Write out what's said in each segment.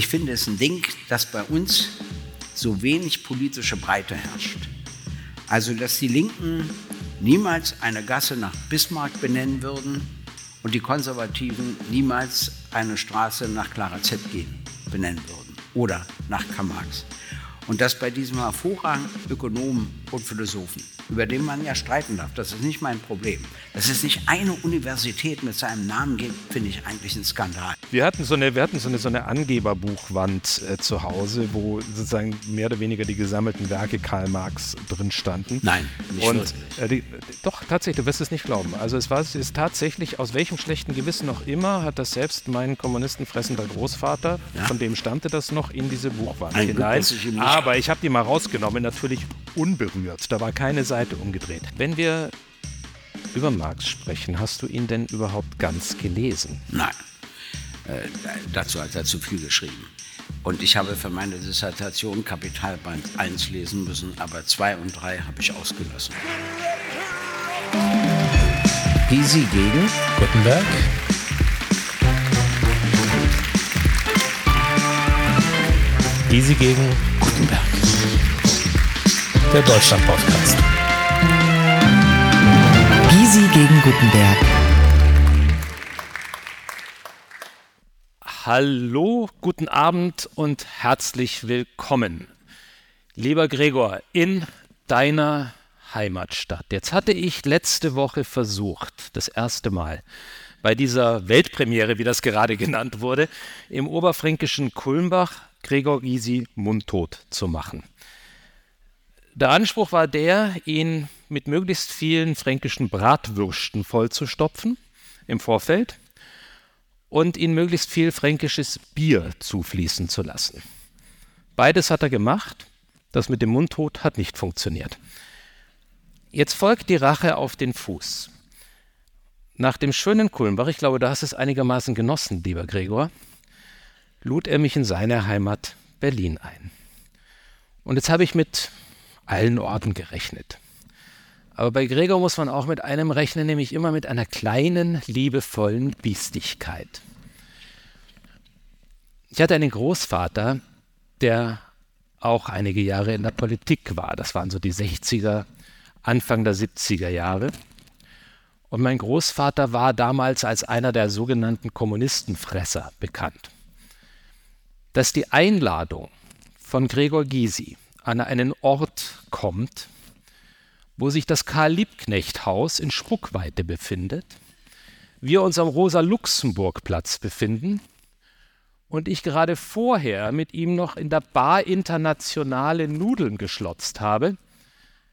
ich finde es ein Ding, dass bei uns so wenig politische Breite herrscht. Also, dass die Linken niemals eine Gasse nach Bismarck benennen würden und die Konservativen niemals eine Straße nach Clara Zetkin benennen würden oder nach Karl Marx. Und dass bei diesem hervorragenden Ökonomen und Philosophen über den man ja streiten darf. Das ist nicht mein Problem. Dass es nicht eine Universität mit seinem Namen gibt, finde ich eigentlich ein Skandal. Wir hatten so eine, wir hatten so eine, so eine Angeberbuchwand äh, zu Hause, wo sozusagen mehr oder weniger die gesammelten Werke Karl Marx drin standen. Nein, nicht Und äh, die, doch, tatsächlich, du wirst es nicht glauben. Also es war es ist tatsächlich, aus welchem schlechten Gewissen noch immer, hat das selbst mein kommunistenfressender Großvater, ja? von dem stammte das noch in diese Buchwand Ein hinein. Aber ich habe die mal rausgenommen, natürlich unberührt. Da war keine Seite umgedreht. Wenn wir über Marx sprechen, hast du ihn denn überhaupt ganz gelesen? Nein. Äh, dazu hat er zu viel geschrieben. Und ich habe für meine Dissertation Kapitalband 1 lesen müssen, aber 2 und 3 habe ich ausgelassen. Gysi gegen Gutenberg. Gysi gegen Gutenberg. Der Deutschland-Podcast. Gysi gegen Gutenberg. Hallo, guten Abend und herzlich willkommen. Lieber Gregor, in deiner Heimatstadt. Jetzt hatte ich letzte Woche versucht, das erste Mal, bei dieser Weltpremiere, wie das gerade genannt wurde, im oberfränkischen Kulmbach Gregor Gysi mundtot zu machen. Der Anspruch war der, ihn mit möglichst vielen fränkischen Bratwürsten vollzustopfen im Vorfeld und ihn möglichst viel fränkisches Bier zufließen zu lassen. Beides hat er gemacht. Das mit dem Mundtot hat nicht funktioniert. Jetzt folgt die Rache auf den Fuß. Nach dem schönen Kulmbach, ich glaube, da hast du es einigermaßen genossen, lieber Gregor, lud er mich in seine Heimat Berlin ein. Und jetzt habe ich mit allen Orten gerechnet. Aber bei Gregor muss man auch mit einem rechnen, nämlich immer mit einer kleinen, liebevollen Biestigkeit. Ich hatte einen Großvater, der auch einige Jahre in der Politik war. Das waren so die 60er, Anfang der 70er Jahre. Und mein Großvater war damals als einer der sogenannten Kommunistenfresser bekannt. Dass die Einladung von Gregor Gysi an einen Ort kommt, wo sich das Karl-Liebknecht-Haus in Spuckweite befindet, wir uns am Rosa-Luxemburg-Platz befinden und ich gerade vorher mit ihm noch in der Bar internationale Nudeln geschlotzt habe,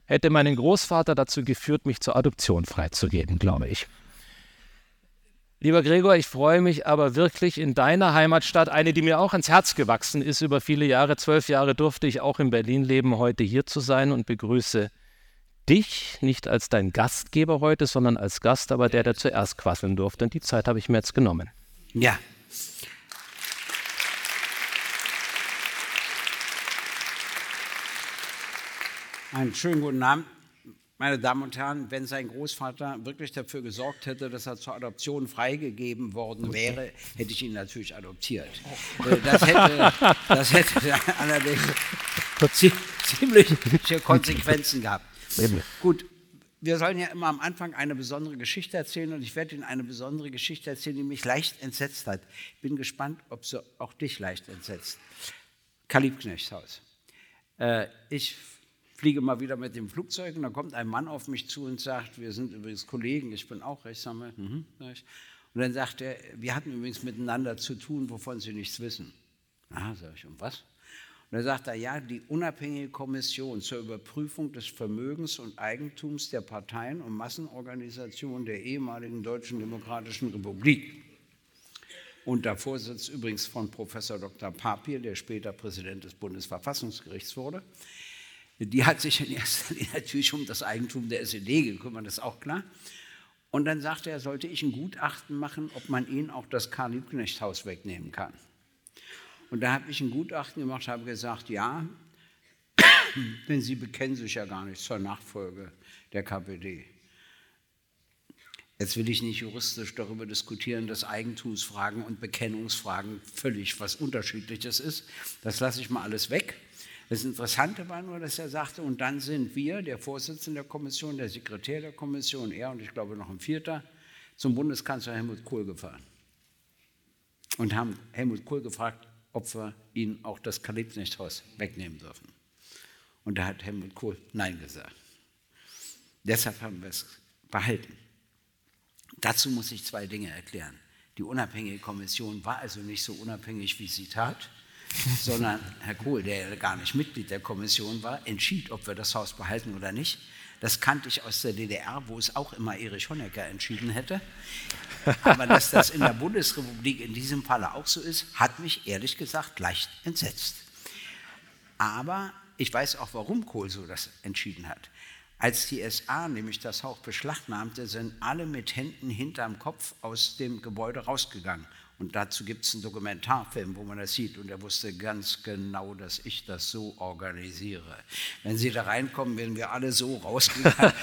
hätte meinen Großvater dazu geführt, mich zur Adoption freizugeben, glaube ich. Lieber Gregor, ich freue mich aber wirklich in deiner Heimatstadt, eine, die mir auch ans Herz gewachsen ist über viele Jahre. Zwölf Jahre durfte ich auch in Berlin leben, heute hier zu sein und begrüße dich nicht als dein Gastgeber heute, sondern als Gast, aber der, der zuerst quasseln durfte. Und die Zeit habe ich mir jetzt genommen. Ja. Einen schönen guten Abend. Meine Damen und Herren, wenn sein Großvater wirklich dafür gesorgt hätte, dass er zur Adoption freigegeben worden wäre, hätte ich ihn natürlich adoptiert. Äh, das hätte, das hätte allerdings ziemliche Konsequenzen gehabt. Gut, wir sollen ja immer am Anfang eine besondere Geschichte erzählen und ich werde Ihnen eine besondere Geschichte erzählen, die mich leicht entsetzt hat. Ich bin gespannt, ob sie auch dich leicht entsetzt. Kalibknechtshaus. Äh, ich fliege mal wieder mit dem Flugzeug und dann kommt ein Mann auf mich zu und sagt, wir sind übrigens Kollegen, ich bin auch Rechtsanwalt. Mhm, und dann sagt er, wir hatten übrigens miteinander zu tun, wovon Sie nichts wissen. Ah, sage ich, und was? Und dann sagt er, ja, die unabhängige Kommission zur Überprüfung des Vermögens und Eigentums der Parteien und Massenorganisationen der ehemaligen Deutschen Demokratischen Republik. Und der Vorsitz übrigens von Professor Dr. Papier, der später Präsident des Bundesverfassungsgerichts wurde. Die hat sich in erster Linie natürlich um das Eigentum der SED gekümmert, das ist auch klar. Und dann sagte er, sollte ich ein Gutachten machen, ob man ihnen auch das Karl-Liebknecht-Haus wegnehmen kann. Und da habe ich ein Gutachten gemacht, habe gesagt, ja, denn sie bekennen sich ja gar nicht zur Nachfolge der KPD. Jetzt will ich nicht juristisch darüber diskutieren, dass Eigentumsfragen und Bekennungsfragen völlig was Unterschiedliches ist. Das lasse ich mal alles weg. Das Interessante war nur, dass er sagte, und dann sind wir, der Vorsitzende der Kommission, der Sekretär der Kommission, er und ich glaube noch ein Vierter, zum Bundeskanzler Helmut Kohl gefahren und haben Helmut Kohl gefragt, ob wir ihnen auch das Kalibnichthaus wegnehmen dürfen. Und da hat Helmut Kohl Nein gesagt. Deshalb haben wir es behalten. Dazu muss ich zwei Dinge erklären. Die unabhängige Kommission war also nicht so unabhängig, wie sie tat, sondern Herr Kohl, der gar nicht Mitglied der Kommission war, entschied, ob wir das Haus behalten oder nicht. Das kannte ich aus der DDR, wo es auch immer Erich Honecker entschieden hätte. Aber dass das in der Bundesrepublik in diesem Falle auch so ist, hat mich ehrlich gesagt leicht entsetzt. Aber ich weiß auch, warum Kohl so das entschieden hat. Als die SA nämlich das Haus beschlagnahmte, sind alle mit Händen hinterm Kopf aus dem Gebäude rausgegangen und dazu gibt es einen Dokumentarfilm, wo man das sieht. Und er wusste ganz genau, dass ich das so organisiere. Wenn Sie da reinkommen, werden wir alle so rausgegangen.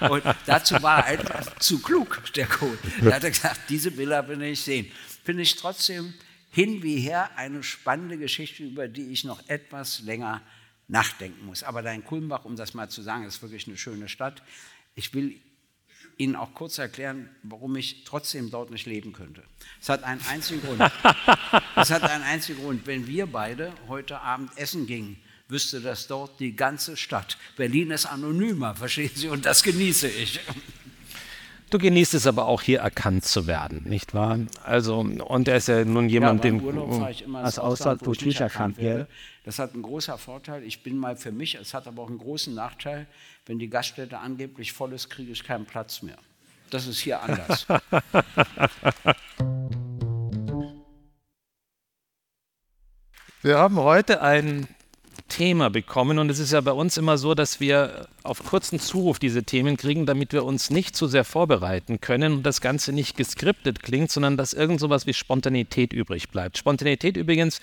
und dazu war er einfach zu klug, der Code. Er hat gesagt, diese Bilder will ich sehen. Finde ich trotzdem hin wie her eine spannende Geschichte, über die ich noch etwas länger nachdenken muss. Aber dein Kulmbach, um das mal zu sagen, ist wirklich eine schöne Stadt. Ich will Ihnen auch kurz erklären, warum ich trotzdem dort nicht leben könnte. Es hat einen einzigen Grund. es hat einen einzigen Grund. Wenn wir beide heute Abend essen gingen, wüsste das dort die ganze Stadt. Berlin ist anonymer, verstehen Sie, und das genieße ich. Du genießt es aber auch hier erkannt zu werden, nicht wahr? Also, und er ist ja nun jemand, ja, den als Ausland, wo ich nicht erkannt werde. Das hat einen großen Vorteil. Ich bin mal für mich, es hat aber auch einen großen Nachteil. Wenn die Gaststätte angeblich voll ist, kriege ich keinen Platz mehr. Das ist hier anders. Wir haben heute ein Thema bekommen und es ist ja bei uns immer so, dass wir auf kurzen Zuruf diese Themen kriegen, damit wir uns nicht zu sehr vorbereiten können und das Ganze nicht geskriptet klingt, sondern dass irgend sowas wie Spontanität übrig bleibt. Spontanität übrigens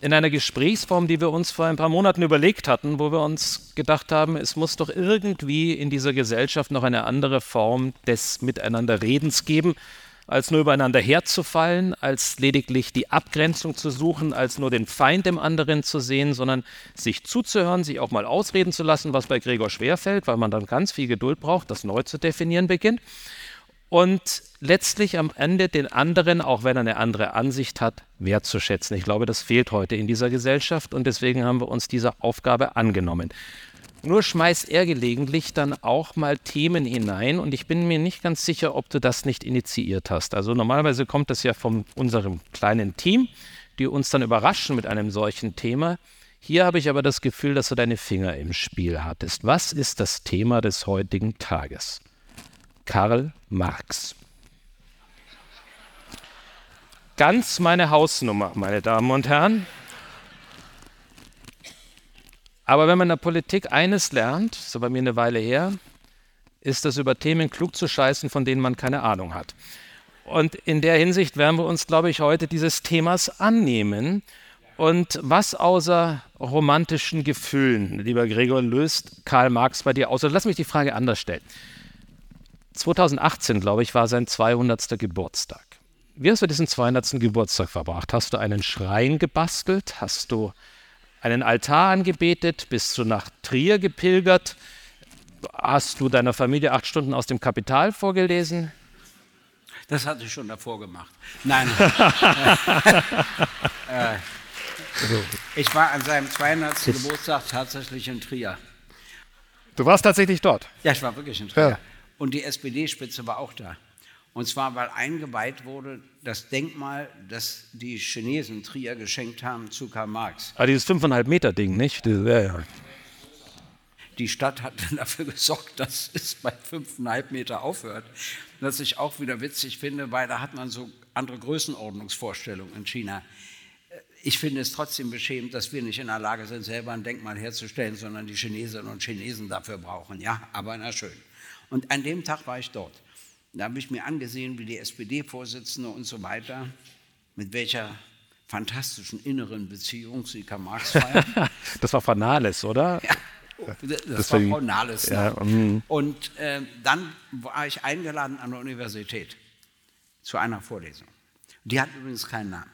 in einer Gesprächsform, die wir uns vor ein paar Monaten überlegt hatten, wo wir uns gedacht haben, es muss doch irgendwie in dieser Gesellschaft noch eine andere Form des Miteinanderredens geben, als nur übereinander herzufallen, als lediglich die Abgrenzung zu suchen, als nur den Feind im anderen zu sehen, sondern sich zuzuhören, sich auch mal ausreden zu lassen, was bei Gregor schwerfällt, weil man dann ganz viel Geduld braucht, das neu zu definieren beginnt und letztlich am Ende den anderen, auch wenn er eine andere Ansicht hat, wertzuschätzen. Ich glaube, das fehlt heute in dieser Gesellschaft und deswegen haben wir uns dieser Aufgabe angenommen. Nur schmeißt er gelegentlich dann auch mal Themen hinein und ich bin mir nicht ganz sicher, ob du das nicht initiiert hast. Also normalerweise kommt das ja von unserem kleinen Team, die uns dann überraschen mit einem solchen Thema. Hier habe ich aber das Gefühl, dass du deine Finger im Spiel hattest. Was ist das Thema des heutigen Tages? Karl Marx. Ganz meine Hausnummer, meine Damen und Herren. Aber wenn man in der Politik eines lernt, so bei mir eine Weile her, ist das über Themen klug zu scheißen, von denen man keine Ahnung hat. Und in der Hinsicht werden wir uns, glaube ich, heute dieses Themas annehmen. Und was außer romantischen Gefühlen, lieber Gregor, löst Karl Marx bei dir aus? Lass mich die Frage anders stellen. 2018, glaube ich, war sein 200. Geburtstag. Wie hast du diesen 200. Geburtstag verbracht? Hast du einen Schrein gebastelt? Hast du einen Altar angebetet? Bist du nach Trier gepilgert? Hast du deiner Familie acht Stunden aus dem Kapital vorgelesen? Das hatte ich schon davor gemacht. Nein. äh, ich war an seinem 200. Geburtstag tatsächlich in Trier. Du warst tatsächlich dort? Ja, ich war wirklich in Trier. Ja. Und die SPD-Spitze war auch da. Und zwar, weil eingeweiht wurde das Denkmal, das die Chinesen Trier geschenkt haben zu Karl Marx. Ah, dieses 5,5 Meter Ding, nicht? Ja, ja. Die Stadt hat dann dafür gesorgt, dass es bei 5,5 Meter aufhört. Was ich auch wieder witzig finde, weil da hat man so andere Größenordnungsvorstellungen in China. Ich finde es trotzdem beschämend, dass wir nicht in der Lage sind, selber ein Denkmal herzustellen, sondern die Chinesinnen und Chinesen dafür brauchen. Ja, aber na schön. Und an dem Tag war ich dort. Da habe ich mir angesehen, wie die SPD-Vorsitzende und so weiter, mit welcher fantastischen inneren Beziehung sie Karl Marx feiern. das war Fanales, oder? Ja, Das, Das war Frau Nahles. Ja, mm. Und äh, dann war ich eingeladen an der Universität zu einer Vorlesung. Die hat übrigens keinen Namen.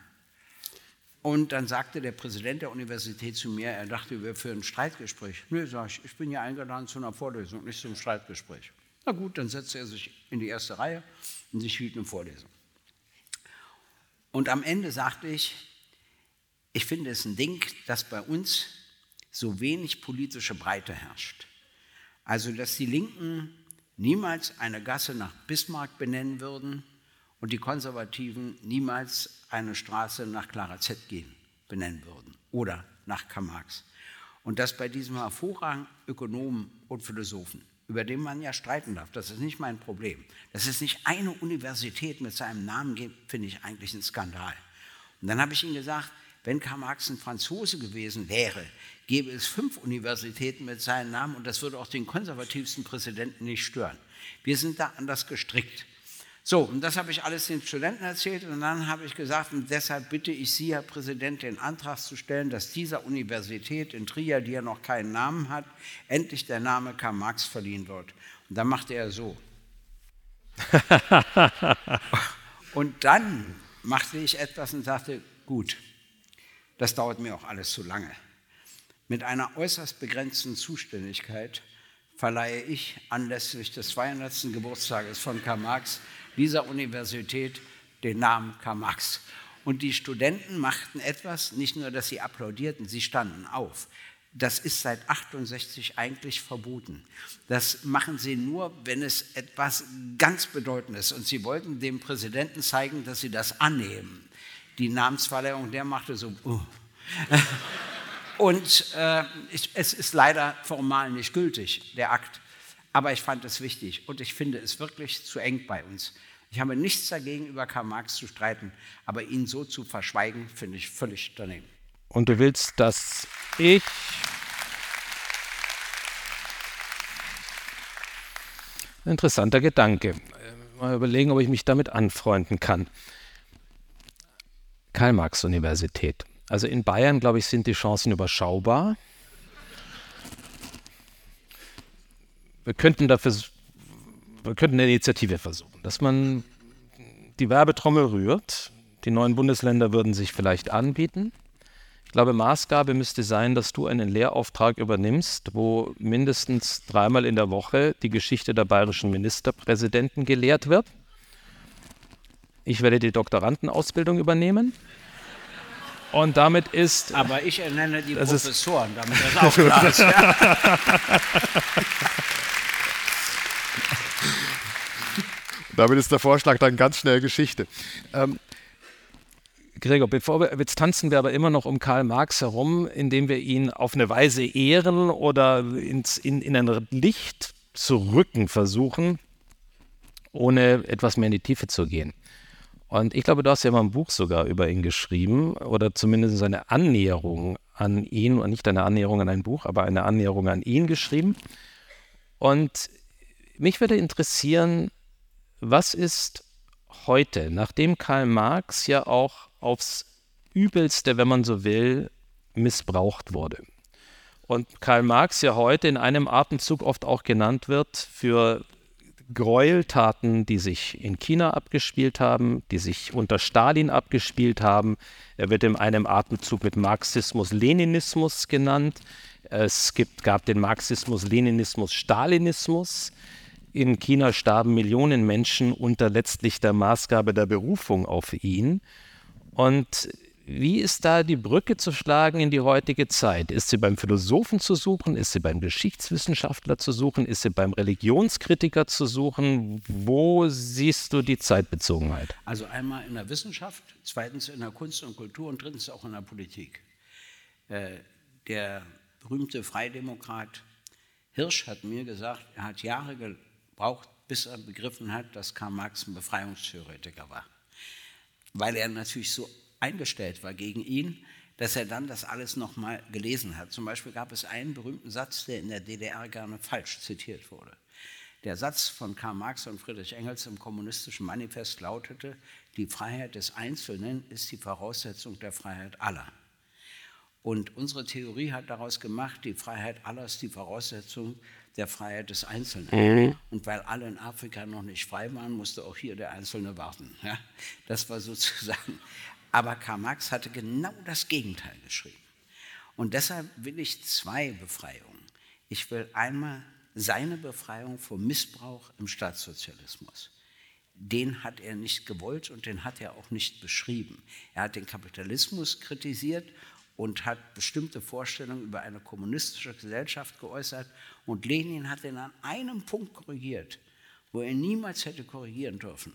Und dann sagte der Präsident der Universität zu mir, er dachte, wir führen ein Streitgespräch. Nö, sag ich, ich bin ja eingeladen zu einer Vorlesung, nicht zum Streitgespräch. Na gut, dann setzte er sich in die erste Reihe und ich hielt eine Vorlesung. Und am Ende sagte ich, ich finde es ein Ding, dass bei uns so wenig politische Breite herrscht. Also, dass die Linken niemals eine Gasse nach Bismarck benennen würden und die Konservativen niemals eine Straße nach Clara Zetkin benennen würden oder nach Karl Marx. Und dass bei diesem hervorragenden Ökonomen und Philosophen, über den man ja streiten darf, das ist nicht mein Problem, dass es nicht eine Universität mit seinem Namen gibt, finde ich eigentlich ein Skandal. Und dann habe ich ihm gesagt, wenn Karl Marx ein Franzose gewesen wäre, gäbe es fünf Universitäten mit seinem Namen und das würde auch den konservativsten Präsidenten nicht stören. Wir sind da anders gestrickt. So, und das habe ich alles den Studenten erzählt und dann habe ich gesagt, und deshalb bitte ich Sie, Herr Präsident, den Antrag zu stellen, dass dieser Universität in Trier, die ja noch keinen Namen hat, endlich der Name Karl Marx verliehen wird. Und dann machte er so. und dann machte ich etwas und sagte, gut, das dauert mir auch alles zu lange. Mit einer äußerst begrenzten Zuständigkeit verleihe ich anlässlich des 200. Geburtstages von Karl Marx dieser Universität den Namen Karl Marx. Und die Studenten machten etwas, nicht nur, dass sie applaudierten, sie standen auf. Das ist seit 68 eigentlich verboten. Das machen sie nur, wenn es etwas ganz Bedeutendes ist. Und sie wollten dem Präsidenten zeigen, dass sie das annehmen. Die Namensverleihung, der machte so. Uh. Und äh, ich, es ist leider formal nicht gültig, der Akt. Aber ich fand es wichtig und ich finde es wirklich zu eng bei uns. Ich habe nichts dagegen, über Karl Marx zu streiten, aber ihn so zu verschweigen, finde ich völlig daneben. Und du willst, dass ich. Interessanter Gedanke. Äh, Mal überlegen, ob ich mich damit anfreunden kann. Karl-Marx-Universität. Also in Bayern, glaube ich, sind die Chancen überschaubar. Wir könnten dafür, wir könnten eine Initiative versuchen, dass man die Werbetrommel rührt. Die neuen Bundesländer würden sich vielleicht anbieten. Ich glaube, Maßgabe müsste sein, dass du einen Lehrauftrag übernimmst, wo mindestens dreimal in der Woche die Geschichte der bayerischen Ministerpräsidenten gelehrt wird. Ich werde die Doktorandenausbildung übernehmen. Und damit ist Aber ich ernenne die Das Professoren, damit das auch klar ist. Ja. Damit ist der Vorschlag dann ganz schnell Geschichte. Ähm, Gregor, bevor wir, jetzt tanzen wir aber immer noch um Karl Marx herum, indem wir ihn auf eine Weise ehren oder ins, in, in ein Licht zu rücken versuchen, ohne etwas mehr in die Tiefe zu gehen. Und ich glaube, du hast ja mal ein Buch sogar über ihn geschrieben oder zumindest eine Annäherung an ihn, und nicht eine Annäherung an ein Buch, aber eine Annäherung an ihn geschrieben. Und mich würde interessieren, was ist heute, nachdem Karl Marx ja auch aufs Übelste, wenn man so will, missbraucht wurde. Und Karl Marx ja heute in einem Atemzug oft auch genannt wird für Gräueltaten, die sich in China abgespielt haben, die sich unter Stalin abgespielt haben. Er wird in einem Atemzug mit Marxismus-Leninismus genannt. Es gibt, gab den Marxismus-Leninismus-Stalinismus. In China starben Millionen Menschen unter letztlich der Maßgabe der Berufung auf ihn. Und wie ist da die Brücke zu schlagen in die heutige Zeit? Ist sie beim Philosophen zu suchen? Ist sie beim Geschichtswissenschaftler zu suchen? Ist sie beim Religionskritiker zu suchen? Wo siehst du die Zeitbezogenheit? Also einmal in der Wissenschaft, zweitens in der Kunst und Kultur und drittens auch in der Politik. Äh, der berühmte Freidemokrat Hirsch hat mir gesagt, er hat Jahre gebraucht, bis er begriffen hat, dass Karl Marx ein Befreiungstheoretiker war. Weil er natürlich so eingestellt war gegen ihn, dass er dann das alles nochmal gelesen hat. Zum Beispiel gab es einen berühmten Satz, der in der DDR gerne falsch zitiert wurde. Der Satz von Karl Marx und Friedrich Engels im Kommunistischen Manifest lautete, die Freiheit des Einzelnen ist die Voraussetzung der Freiheit aller. Und unsere Theorie hat daraus gemacht, die Freiheit aller ist die Voraussetzung der Freiheit des Einzelnen. Mhm. Und weil alle in Afrika noch nicht frei waren, musste auch hier der Einzelne warten. Ja? Das war sozusagen. Aber Karl Marx hatte genau das Gegenteil geschrieben. Und deshalb will ich zwei Befreiungen. Ich will einmal seine Befreiung vom Missbrauch im Staatssozialismus. Den hat er nicht gewollt und den hat er auch nicht beschrieben. Er hat den Kapitalismus kritisiert und hat bestimmte Vorstellungen über eine kommunistische Gesellschaft geäußert. Und Lenin hat ihn an einem Punkt korrigiert, wo er niemals hätte korrigieren dürfen.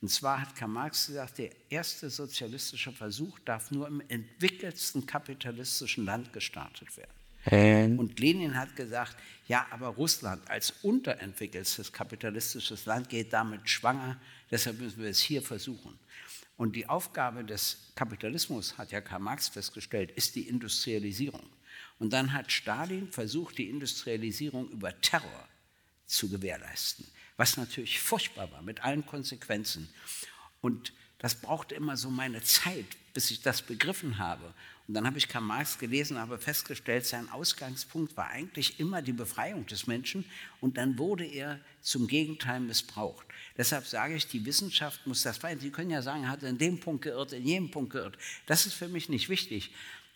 Und zwar hat Karl Marx gesagt, der erste sozialistische Versuch darf nur im entwickelsten kapitalistischen Land gestartet werden. Ähm. Und Lenin hat gesagt, ja, aber Russland als unterentwickeltes kapitalistisches Land geht damit schwanger, deshalb müssen wir es hier versuchen. Und die Aufgabe des Kapitalismus, hat ja Karl Marx festgestellt, ist die Industrialisierung. Und dann hat Stalin versucht, die Industrialisierung über Terror zu gewährleisten, was natürlich furchtbar war, mit allen Konsequenzen. Und das brauchte immer so meine Zeit, bis ich das begriffen habe. Und dann habe ich Karl Marx gelesen, habe festgestellt, sein Ausgangspunkt war eigentlich immer die Befreiung des Menschen und dann wurde er zum Gegenteil missbraucht. Deshalb sage ich, die Wissenschaft muss das weiter. Sie können ja sagen, er hat in dem Punkt geirrt, in jedem Punkt geirrt. Das ist für mich nicht wichtig.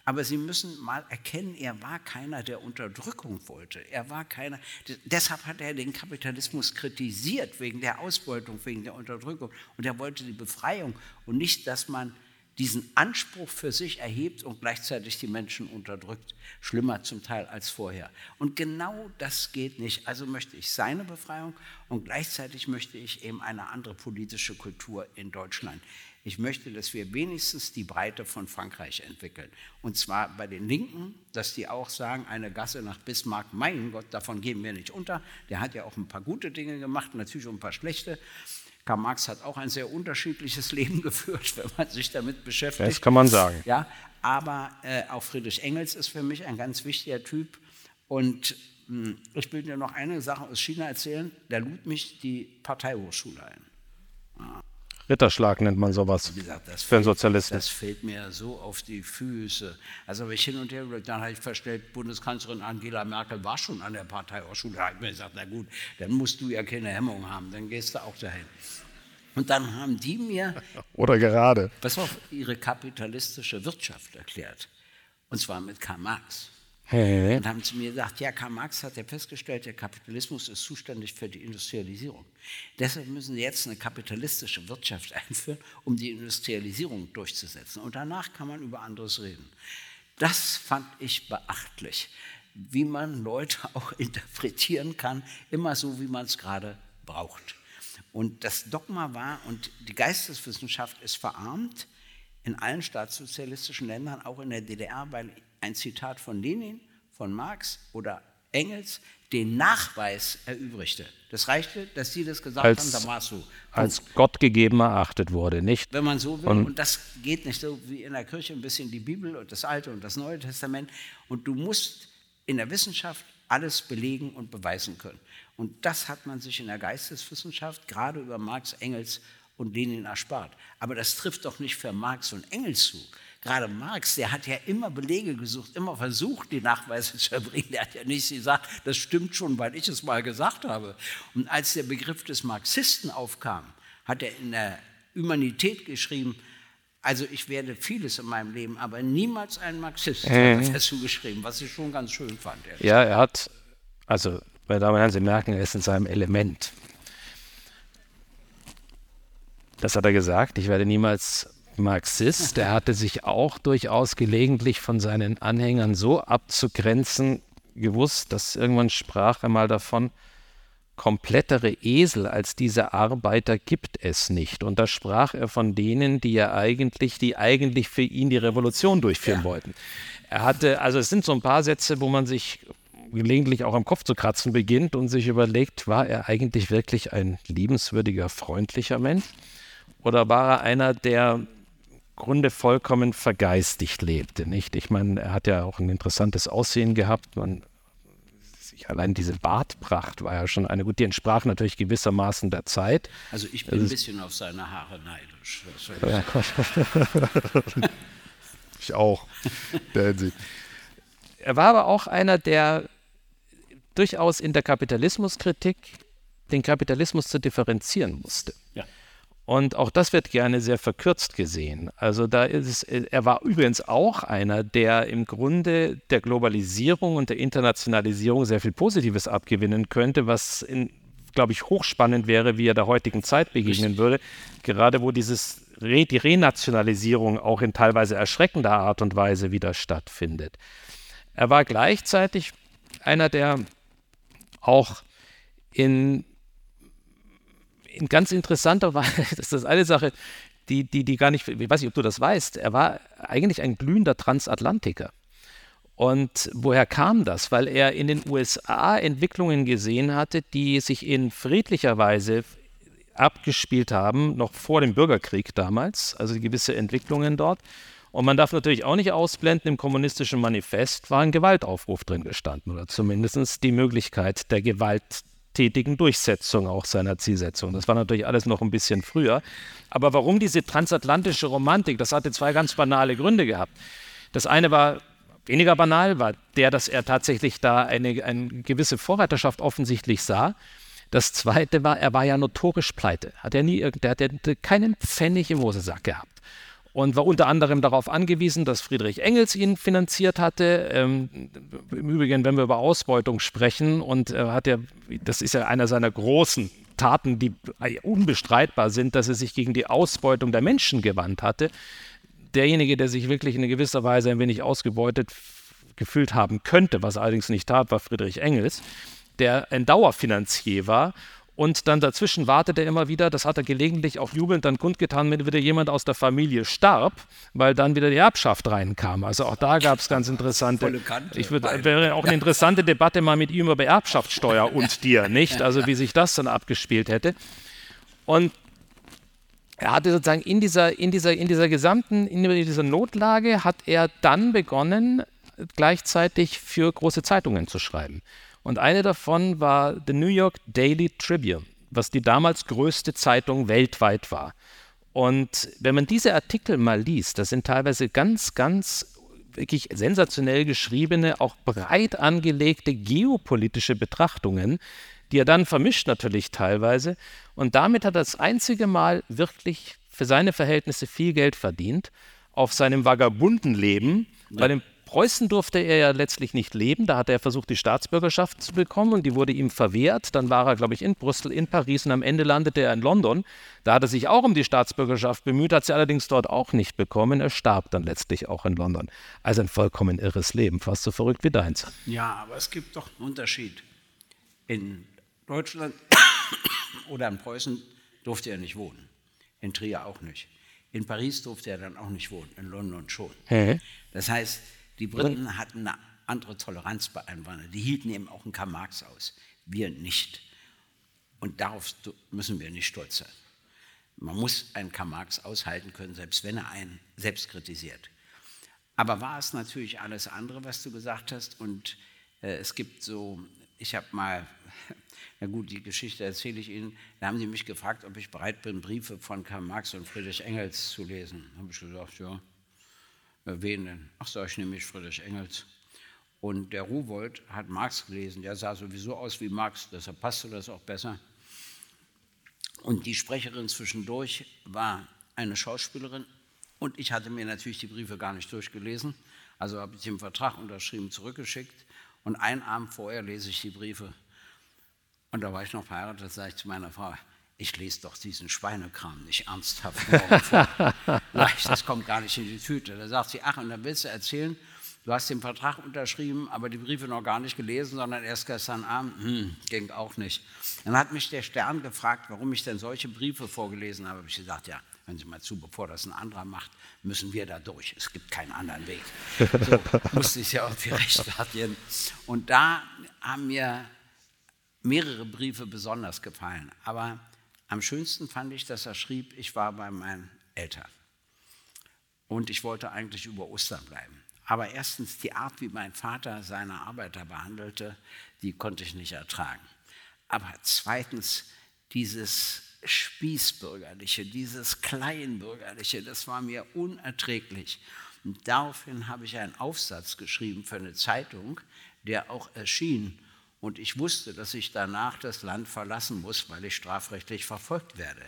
Aber Sie müssen mal erkennen, er war keiner, der Unterdrückung wollte. Er war keiner. Deshalb hat er den Kapitalismus kritisiert wegen der Ausbeutung, wegen der Unterdrückung. Und er wollte die Befreiung und nicht, dass man diesen Anspruch für sich erhebt und gleichzeitig die Menschen unterdrückt. Schlimmer zum Teil als vorher. Und genau das geht nicht. Also möchte ich seine Befreiung und gleichzeitig möchte ich eben eine andere politische Kultur in Deutschland. Ich möchte, dass wir wenigstens die Breite von Frankreich entwickeln. Und zwar bei den Linken, dass die auch sagen, eine Gasse nach Bismarck, mein Gott, davon gehen wir nicht unter. Der hat ja auch ein paar gute Dinge gemacht, natürlich auch ein paar schlechte. Karl Marx hat auch ein sehr unterschiedliches Leben geführt, wenn man sich damit beschäftigt. Das kann man sagen. Ja, aber äh, auch Friedrich Engels ist für mich ein ganz wichtiger Typ. Und mh, hm, ich will dir noch eine Sache aus China erzählen. Der lud mich die Parteihochschule ein. Ja. Ritterschlag nennt man sowas gesagt, für einen Sozialisten. Das fällt mir so auf die Füße. Also habe ich hin und her, dann habe ich verstellt, Bundeskanzlerin Angela Merkel war schon an der Parteihochschule. Da habe ich mir gesagt, na gut, dann musst du ja keine Hemmung haben, dann gehst du auch dahin. Und dann haben die mir, oder gerade, pass auf, ihre kapitalistische Wirtschaft erklärt. Und zwar mit Karl Marx. Hey. Und haben zu mir gesagt, ja, Karl Marx hat ja festgestellt, der Kapitalismus ist zuständig für die Industrialisierung. Deshalb müssen sie jetzt eine kapitalistische Wirtschaft einführen, um die Industrialisierung durchzusetzen. Und danach kann man über anderes reden. Das fand ich beachtlich, wie man Leute auch interpretieren kann, immer so, wie man es gerade braucht. Und das Dogma war, und die Geisteswissenschaft ist verarmt in allen staatssozialistischen Ländern, auch in der DDR, weil ein Zitat von Lenin, von Marx oder Engels den Nachweis erübrigte. Das reichte, dass sie das gesagt als, haben, da warst du. Als Gott gegeben erachtet wurde, nicht? Wenn man so will, und, und, das geht nicht so wie in der Kirche ein bisschen die Bibel und das Alte und das Neue Testament. Und du musst in der Wissenschaft alles belegen und beweisen können. Und das hat man sich in der Geisteswissenschaft gerade über Marx, Engels und Lenin erspart. Aber das trifft doch nicht für Marx und Engels zu. Gerade Marx, der hat ja immer Belege gesucht, immer versucht, die Nachweise zu erbringen. Der hat ja nicht gesagt, das stimmt schon, weil ich es mal gesagt habe. Und als der Begriff des Marxisten aufkam, hat er in der Humanität geschrieben, also ich werde vieles in meinem Leben, aber niemals ein Marxist äh. hat dazu geschrieben, was ich schon ganz schön fand. Ja, er hat, also meine Damen und Herren, Sie merken, er ist in seinem Element. Das hat er gesagt, ich werde niemals Marxist. Er hatte sich auch durchaus gelegentlich von seinen Anhängern so abzugrenzen gewusst, dass irgendwann sprach er mal davon, komplettere Esel als diese Arbeiter gibt es nicht. Und da sprach er von denen, die ja eigentlich, die eigentlich für ihn die Revolution durchführen ja. wollten. Er hatte, also es sind so ein paar Sätze, wo man sich gelegentlich auch am Kopf zu kratzen beginnt und sich überlegt, war er eigentlich wirklich ein liebenswürdiger, freundlicher Mensch? Oder war er einer, der Grunde vollkommen vergeistigt lebte. Nicht? Ich meine, er hat ja auch ein interessantes Aussehen gehabt. Man, allein diese Bartpracht war ja schon eine gute, die entsprach natürlich gewissermaßen der Zeit. Also ich bin ein bisschen auf seine Haare neidisch. Ich auch. Er war aber auch einer, der durchaus in der Kapitalismuskritik den Kapitalismus zu differenzieren musste. Ja. Und auch das wird gerne sehr verkürzt gesehen. Also da ist es, er war übrigens auch einer, der im Grunde der Globalisierung und der Internationalisierung sehr viel Positives abgewinnen könnte, was in, glaube ich, hochspannend wäre, wie er der heutigen Zeit begegnen Richtig. würde. Gerade wo dieses Re die Renationalisierung auch in teilweise erschreckender Art und Weise wieder stattfindet. Er war gleichzeitig einer, der auch in in ganz interessanter Weise, das ist eine Sache, die, die, die gar nicht, ich weiß nicht, ob du das weißt, er war eigentlich ein glühender Transatlantiker. Und woher kam das? Weil er in den USA Entwicklungen gesehen hatte, die sich in friedlicher Weise abgespielt haben, noch vor dem Bürgerkrieg damals, also gewisse Entwicklungen dort. Und man darf natürlich auch nicht ausblenden, im kommunistischen Manifest war ein Gewaltaufruf drin gestanden oder zumindest die Möglichkeit der Gewalt tätigen Durchsetzung auch seiner Zielsetzung. Das war natürlich alles noch ein bisschen früher. Aber warum diese transatlantische Romantik? Das hatte zwei ganz banale Gründe gehabt. Das eine war weniger banal, war der, dass er tatsächlich da eine, eine gewisse Vorreiterschaft offensichtlich sah. Das zweite war, er war ja notorisch pleite. Hat er nie, der hat keinen Pfennig im Hosensack gehabt und war unter anderem darauf angewiesen, dass Friedrich Engels ihn finanziert hatte. Ähm, Im Übrigen, wenn wir über Ausbeutung sprechen, und äh, hat er, das ist ja einer seiner großen Taten, die unbestreitbar sind, dass er sich gegen die Ausbeutung der Menschen gewandt hatte. Derjenige, der sich wirklich in gewisser Weise ein wenig ausgebeutet gefühlt haben könnte, was er allerdings nicht tat, war Friedrich Engels, der ein Dauerfinanzier war und dann dazwischen wartet er immer wieder, das hat er gelegentlich auch jubelnd dann kundgetan, wenn wieder jemand aus der Familie starb, weil dann wieder die Erbschaft reinkam. Also auch da gab es ganz interessante, ich würde, wäre auch eine interessante Debatte mal mit ihm über Erbschaftssteuer und dir, nicht? Also wie sich das dann abgespielt hätte. Und er hatte sozusagen in dieser, in dieser, in dieser gesamten, in dieser Notlage hat er dann begonnen, gleichzeitig für große Zeitungen zu schreiben. Und eine davon war The New York Daily Tribune, was die damals größte Zeitung weltweit war. Und wenn man diese Artikel mal liest, das sind teilweise ganz, ganz wirklich sensationell geschriebene, auch breit angelegte geopolitische Betrachtungen, die er dann vermischt natürlich teilweise. Und damit hat er das einzige Mal wirklich für seine Verhältnisse viel Geld verdient auf seinem vagabunden Leben, ja. bei dem Preußen durfte er ja letztlich nicht leben. Da hat er versucht, die Staatsbürgerschaft zu bekommen und die wurde ihm verwehrt. Dann war er, glaube ich, in Brüssel, in Paris und am Ende landete er in London. Da hat er sich auch um die Staatsbürgerschaft bemüht, hat sie allerdings dort auch nicht bekommen. Er starb dann letztlich auch in London. Also ein vollkommen irres Leben, fast so verrückt wie deins. Ja, aber es gibt doch einen Unterschied. In Deutschland oder in Preußen durfte er nicht wohnen. In Trier auch nicht. In Paris durfte er dann auch nicht wohnen, in London schon. Hä? Das heißt, die Briten hatten eine andere Toleranz bei Einwanderern. Die hielten eben auch einen Karl Marx aus. Wir nicht. Und darauf müssen wir nicht stolz sein. Man muss einen Karl Marx aushalten können, selbst wenn er einen selbst kritisiert. Aber war es natürlich alles andere, was du gesagt hast. Und äh, es gibt so, ich habe mal, na gut, die Geschichte erzähle ich Ihnen, da haben sie mich gefragt, ob ich bereit bin, Briefe von Karl Marx und Friedrich Engels zu lesen. Da habe ich gesagt, ja, wen denn? Ach, sag ich nämlich Friedrich Engels. Und der Ruwold hat Marx gelesen, der sah sowieso aus wie Marx, deshalb passte das auch besser. Und die Sprecherin zwischendurch war eine Schauspielerin und ich hatte mir natürlich die Briefe gar nicht durchgelesen, also habe ich den Vertrag unterschrieben zurückgeschickt und einen Abend vorher lese ich die Briefe. Und da war ich noch verheiratet, sage ich zu meiner Frau, ich lese doch diesen Schweinekram nicht ernsthaft vor. das kommt gar nicht in die Tüte. Da sagt sie, ach, und dann willst du erzählen, du hast den Vertrag unterschrieben, aber die Briefe noch gar nicht gelesen, sondern erst gestern Abend. Hm, ging auch nicht. Dann hat mich der Stern gefragt, warum ich denn solche Briefe vorgelesen habe. Habe ich gesagt, ja, hören Sie mal zu, bevor das ein anderer macht, müssen wir da durch. Es gibt keinen anderen Weg. So musste ich ja irgendwie rechtfertigen. Und da haben mir mehrere Briefe besonders gefallen. Aber am schönsten fand ich, dass er schrieb, ich war bei meinen Eltern. Und ich wollte eigentlich über Ostern bleiben. Aber erstens die Art, wie mein Vater seine Arbeiter behandelte, die konnte ich nicht ertragen. Aber zweitens dieses Spießbürgerliche, dieses Kleinbürgerliche, das war mir unerträglich. Und daraufhin habe ich einen Aufsatz geschrieben für eine Zeitung, der auch erschien. Und ich wusste, dass ich danach das Land verlassen muss, weil ich strafrechtlich verfolgt werde.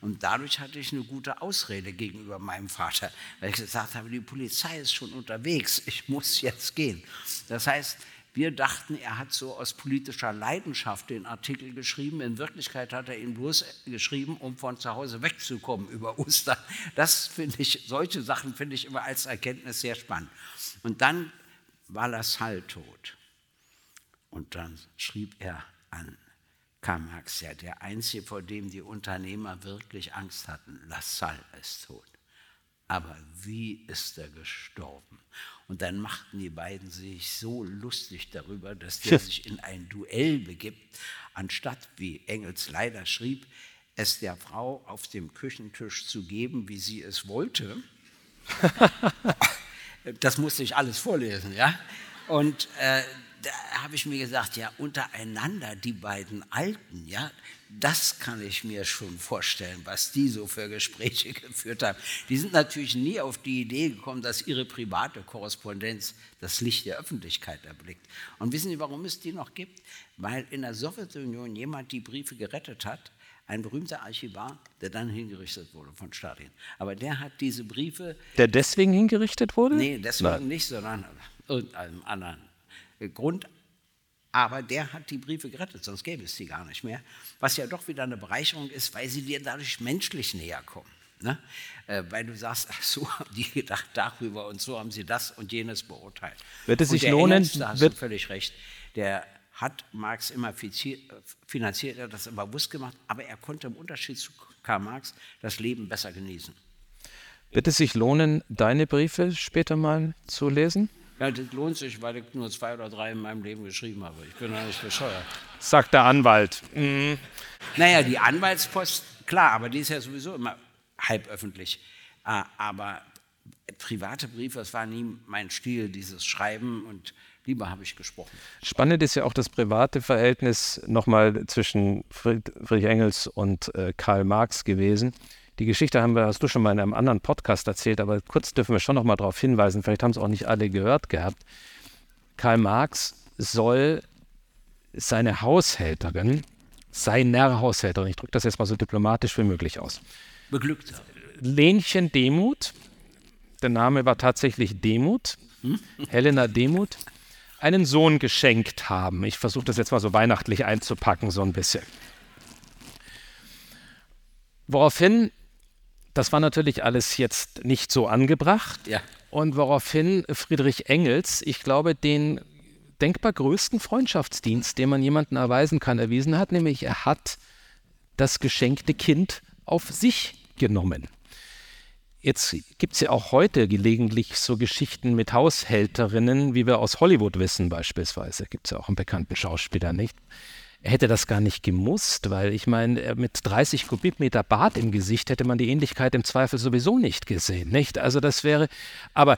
Und dadurch hatte ich eine gute Ausrede gegenüber meinem Vater, weil ich gesagt habe, die Polizei ist schon unterwegs, ich muss jetzt gehen. Das heißt, wir dachten, er hat so aus politischer Leidenschaft den Artikel geschrieben. In Wirklichkeit hat er ihn bloß geschrieben, um von zu Hause wegzukommen über Ostern. Das finde ich, solche Sachen finde ich immer als Erkenntnis sehr spannend. Und dann war Lassalle tot. Und dann schrieb er an Karl Marx, ja, der Einzige, vor dem die Unternehmer wirklich Angst hatten, Lassalle ist tot. Aber wie ist er gestorben? Und dann machten die beiden sich so lustig darüber, dass der sich in ein Duell begibt, anstatt, wie Engels leider schrieb, es der Frau auf dem Küchentisch zu geben, wie sie es wollte. das musste ich alles vorlesen, ja. Und äh, da habe ich mir gesagt, ja, untereinander, die beiden Alten, ja, das kann ich mir schon vorstellen, was die so für Gespräche geführt haben. Die sind natürlich nie auf die Idee gekommen, dass ihre private Korrespondenz das Licht der Öffentlichkeit erblickt. Und wissen Sie, warum es die noch gibt? Weil in der Sowjetunion jemand die Briefe gerettet hat, ein berühmter Archivar, der dann hingerichtet wurde von Stalin. Aber der hat diese Briefe. Der deswegen hingerichtet wurde? Nee, deswegen Nein. nicht, sondern irgendeinem anderen Grund. Aber der hat die Briefe gerettet, sonst gäbe es sie gar nicht mehr. Was ja doch wieder eine Bereicherung ist, weil sie dir dadurch menschlich näher kommen. Ne? Äh, weil du sagst, ach, so haben die gedacht darüber und so haben sie das und jenes beurteilt. Wird es sich lohnen? Engels, da hast du völlig recht. Der hat Marx immer finanziert, er hat das immer bewusst gemacht, aber er konnte im Unterschied zu Karl Marx das Leben besser genießen. Wird es sich lohnen, deine Briefe später mal zu lesen? Ja, das lohnt sich, weil ich nur zwei oder drei in meinem Leben geschrieben habe. Ich bin ja nicht bescheuert. Sagt der Anwalt. Mhm. Naja, die Anwaltspost, klar, aber die ist ja sowieso immer halb öffentlich. Ah, aber private Briefe, das war nie mein Stil, dieses Schreiben und lieber habe ich gesprochen. Spannend ist ja auch das private Verhältnis nochmal zwischen Friedrich Engels und äh, Karl Marx gewesen. Die Geschichte haben wir, hast du schon mal in einem anderen Podcast erzählt, aber kurz dürfen wir schon noch mal darauf hinweisen, vielleicht haben es auch nicht alle gehört gehabt. Karl Marx soll seine Haushälterin, seiner Haushälterin, ich drücke das jetzt mal so diplomatisch wie möglich aus. Beglückt. Lenchen Demuth, der Name war tatsächlich Demuth, hm? Helena Demuth, einen Sohn geschenkt haben. Ich versuche das jetzt mal so weihnachtlich einzupacken, so ein bisschen. Woraufhin das war natürlich alles jetzt nicht so angebracht. Ja. Und woraufhin Friedrich Engels, ich glaube, den denkbar größten Freundschaftsdienst, den man jemandem erweisen kann, erwiesen hat, nämlich er hat das geschenkte Kind auf sich genommen. Jetzt gibt es ja auch heute gelegentlich so Geschichten mit Haushälterinnen, wie wir aus Hollywood wissen beispielsweise. Gibt es ja auch einen bekannten Schauspieler, nicht? Hätte das gar nicht gemusst, weil ich meine, mit 30 Kubikmeter Bart im Gesicht hätte man die Ähnlichkeit im Zweifel sowieso nicht gesehen, nicht? Also das wäre, aber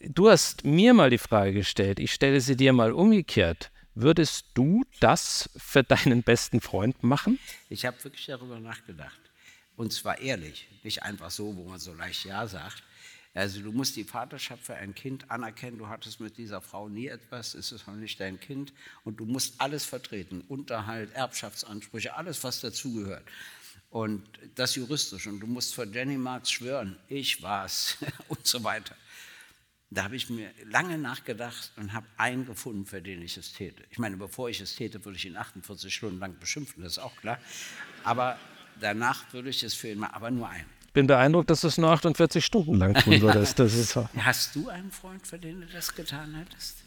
du hast mir mal die Frage gestellt, ich stelle sie dir mal umgekehrt. Würdest du das für deinen besten Freund machen? Ich habe wirklich darüber nachgedacht. Und zwar ehrlich, nicht einfach so, wo man so leicht Ja sagt. Also du musst die Vaterschaft für ein Kind anerkennen, du hattest mit dieser Frau nie etwas, es ist noch nicht dein Kind und du musst alles vertreten, Unterhalt, Erbschaftsansprüche, alles, was dazugehört. Und das juristisch. Und du musst vor Jenny Marx schwören, ich war's und so weiter. Da habe ich mir lange nachgedacht und habe einen gefunden, für den ich es täte. Ich meine, bevor ich es täte, würde ich ihn 48 Stunden lang beschimpfen, das ist auch klar. Aber danach würde ich es für ihn machen, aber nur einen bin beeindruckt, dass du es nur 48 Stunden lang tun würdest. Das ist Hast du einen Freund, für den du das getan hättest?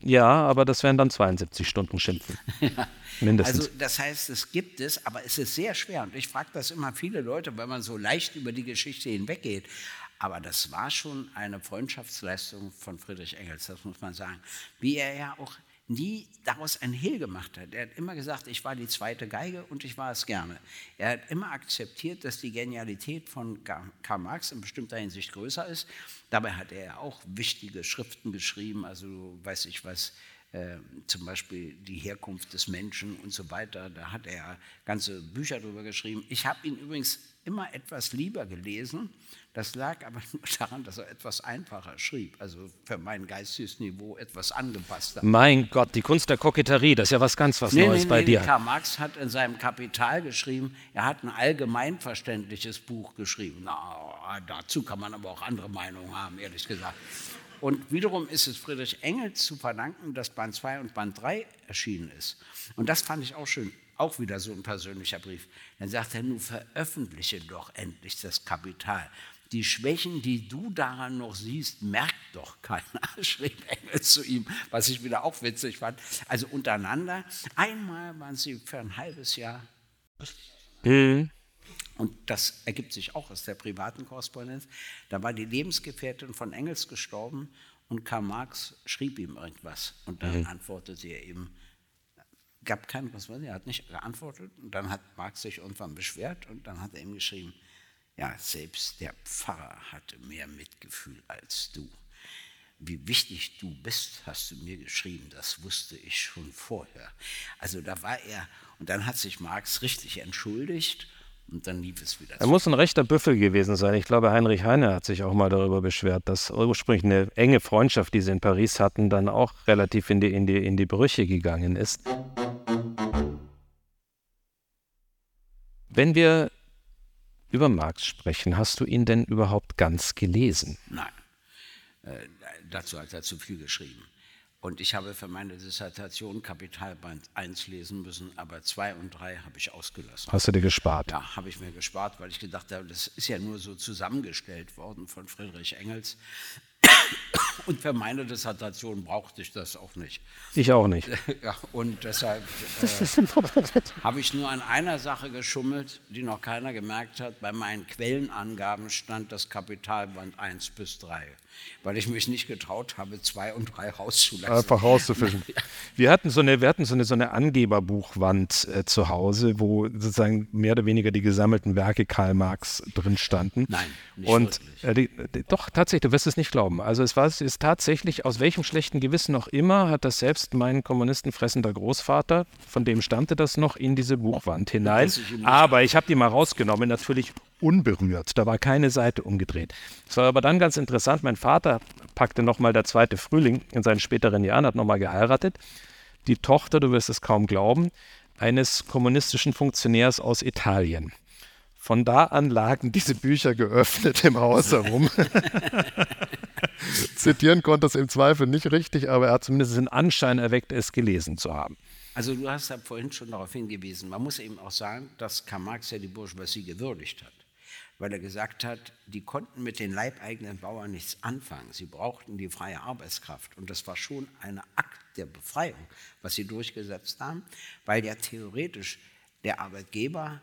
Ja, aber das wären dann 72 Stunden Schimpfen. ja. Mindestens. Also das heißt, es gibt es, aber es ist sehr schwer. Und ich frage das immer viele Leute, weil man so leicht über die Geschichte hinweggeht. Aber das war schon eine Freundschaftsleistung von Friedrich Engels, das muss man sagen. Wie er ja auch nie daraus ein Hehl gemacht hat. Er hat immer gesagt, ich war die zweite Geige und ich war es gerne. Er hat immer akzeptiert, dass die Genialität von Karl Marx in bestimmter Hinsicht größer ist. Dabei hat er auch wichtige Schriften geschrieben, also weiß ich was, äh, zum Beispiel die Herkunft des Menschen und so weiter. Da hat er ganze Bücher darüber geschrieben. Ich habe ihn übrigens immer etwas lieber gelesen, Das lag aber nur daran, dass er etwas einfacher schrieb, also für mein geistiges Niveau etwas angepasster. Mein Gott, die Kunst der Koketterie, das ist ja was ganz was Nee, Neues nee, bei nee, dir. Karl Marx hat in seinem Kapital geschrieben, er hat ein allgemeinverständliches Buch geschrieben. Na, dazu kann man aber auch andere Meinungen haben, ehrlich gesagt. Und wiederum ist es Friedrich Engels zu verdanken, dass Band 2 und Band 3 erschienen ist. Und das fand ich auch schön, auch wieder so ein persönlicher Brief. Dann sagt er, nun veröffentliche doch endlich das Kapital. Die Schwächen, die du daran noch siehst, merkt doch keiner, schrieb Engels zu ihm, was ich wieder auch witzig fand. Also untereinander. Einmal waren sie für ein halbes Jahr Hm. und das ergibt sich auch aus der privaten Korrespondenz. Da war die Lebensgefährtin von Engels gestorben und Karl Marx schrieb ihm irgendwas. Und dann antwortete er ihm, gab kein, was war, er hat nicht geantwortet. Und dann hat Marx sich irgendwann beschwert und dann hat er ihm geschrieben, ja, selbst der Pfarrer hatte mehr Mitgefühl als du. Wie wichtig du bist, hast du mir geschrieben, das wusste ich schon vorher. Also da war er, und dann hat sich Marx richtig entschuldigt und dann lief es wieder. Er muss ein rechter Büffel gewesen sein. Ich glaube, Heinrich Heine hat sich auch mal darüber beschwert, dass ursprünglich eine enge Freundschaft, die sie in Paris hatten, dann auch relativ in die, in die, in die Brüche gegangen ist. Wenn wir über Marx sprechen, hast du ihn denn überhaupt ganz gelesen? Nein, äh, dazu hat er zu viel geschrieben. Und ich habe für meine Dissertation Kapitalband 1 lesen müssen, aber 2 und 3 habe ich ausgelassen. Hast du dir gespart? Ja, habe ich mir gespart, weil ich gedacht habe, das ist ja nur so zusammengestellt worden von Friedrich Engels. Und für meine Dissertation brauchte ich das auch nicht. Ich auch nicht. Ja, und deshalb äh, habe ich nur an einer Sache geschummelt, die noch keiner gemerkt hat. Bei meinen Quellenangaben stand das Kapitalband 1 bis 3, weil ich mich nicht getraut habe, 2 und 3 rauszulassen. Einfach rauszufischen. Wir hatten so eine, wir hatten so eine, so eine Angeberbuchwand äh, zu Hause, wo sozusagen mehr oder weniger die gesammelten Werke Karl Marx drin standen. Nein, nicht Und wirklich. äh, die, die, doch, tatsächlich, du wirst es nicht glauben. Also es war es ist tatsächlich, aus welchem schlechten Gewissen auch immer, hat das selbst mein kommunistenfressender Großvater, von dem stammte das noch, in diese Buchwand hinein. Ich Aber ich habe die mal rausgenommen, natürlich unberührt. Da war keine Seite umgedreht. Es war aber dann ganz interessant, mein Vater packte nochmal der zweite Frühling in seinen späteren Jahren, hat nochmal geheiratet. Die Tochter, du wirst es kaum glauben, eines kommunistischen Funktionärs aus Italien. Von da an lagen diese Bücher geöffnet im Haus herum. Zitieren konnte es im Zweifel nicht richtig, aber er hat Zumindest den Anschein erweckt, es gelesen zu haben. Also du hast ja vorhin schon darauf hingewiesen, man muss eben auch sagen, dass Karl Marx ja die Bourgeoisie gewürdigt hat, weil er gesagt hat, die konnten mit den leibeigenen Bauern nichts anfangen, sie brauchten die freie Arbeitskraft. Und das war schon ein Akt der Befreiung, was sie durchgesetzt haben, weil ja theoretisch der Arbeitgeber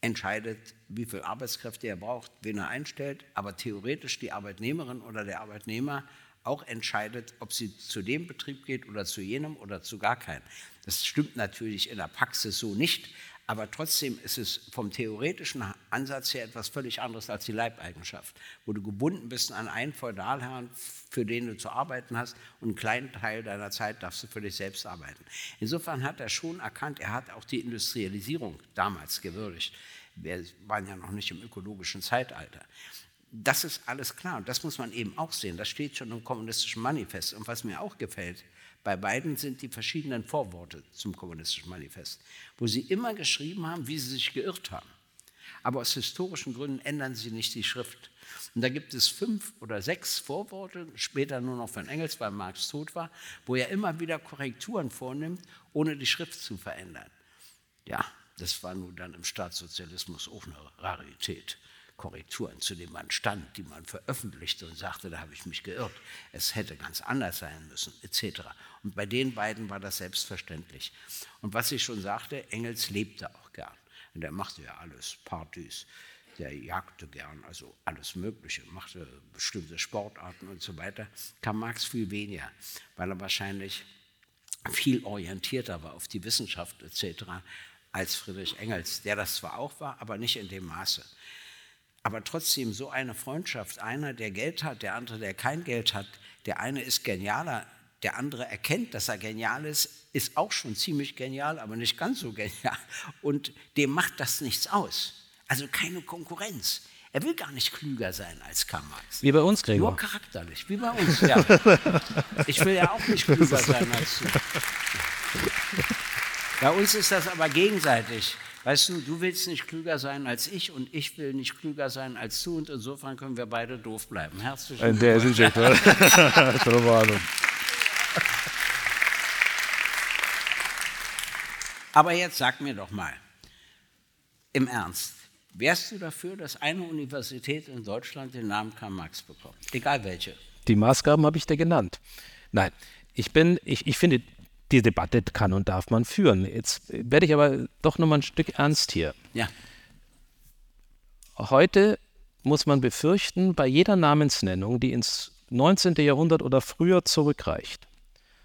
entscheidet, wie viel Arbeitskräfte er braucht, wen er einstellt, aber theoretisch die Arbeitnehmerin oder der Arbeitnehmer auch entscheidet, ob sie zu dem Betrieb geht oder zu jenem oder zu gar keinem. Das stimmt natürlich in der Praxis so nicht, aber trotzdem ist es vom theoretischen Ansatz her etwas völlig anderes als die Leibeigenschaft, wo du gebunden bist an einen Feudalherrn, für den du zu arbeiten hast und einen kleinen Teil deiner Zeit darfst du für dich selbst arbeiten. Insofern hat er schon erkannt, er hat auch die Industrialisierung damals gewürdigt. Wir waren ja noch nicht im ökologischen Zeitalter. Das ist alles klar und das muss man eben auch sehen. Das steht schon im kommunistischen Manifest. Und was mir auch gefällt, bei beiden sind die verschiedenen Vorworte zum kommunistischen Manifest, wo sie immer geschrieben haben, wie sie sich geirrt haben. Aber aus historischen Gründen ändern sie nicht die Schrift. Und da gibt es fünf oder sechs Vorworte, später nur noch von Engels, weil Marx tot war, wo er immer wieder Korrekturen vornimmt, ohne die Schrift zu verändern. Ja, das war nun dann im Staatssozialismus auch eine Rarität. Korrekturen, zu denen man stand, die man veröffentlichte und sagte, da habe ich mich geirrt. Es hätte ganz anders sein müssen, etc. Und bei den beiden war das selbstverständlich. Und was ich schon sagte, Engels lebte auch. Und er machte ja alles, Partys, der jagte gern, also alles Mögliche, machte bestimmte Sportarten und so weiter. Kam Marx viel weniger, weil er wahrscheinlich viel orientierter war auf die Wissenschaft etc. als Friedrich Engels, der das zwar auch war, aber nicht in dem Maße. Aber trotzdem so eine Freundschaft, einer, der Geld hat, der andere, der kein Geld hat, der eine ist genialer, der andere erkennt, dass er genial ist, ist auch schon ziemlich genial, aber nicht ganz so genial. Und dem macht das nichts aus. Also keine Konkurrenz. Er will gar nicht klüger sein als Karl Marx. Wie bei uns, Gregor. Nur charakterlich, wie bei uns, ja. Ich will ja auch nicht klüger sein als du. Bei uns ist das aber gegenseitig. Weißt du, du willst nicht klüger sein als ich und ich will nicht klüger sein als du und insofern können wir beide doof bleiben. Herzlichen In der Glückwunsch. Hinsicht. Keine Aber jetzt sag mir doch mal, im Ernst, wärst du dafür, dass eine Universität in Deutschland den Namen Karl Marx bekommt? Egal welche. Die Maßgaben habe ich dir genannt. Nein, ich bin, ich, ich finde, die Debatte kann und darf man führen. Jetzt werde ich aber doch noch mal ein Stück ernst hier. Ja, Heute muss man befürchten, bei jeder Namensnennung, die ins 19. Jahrhundert oder früher zurückreicht,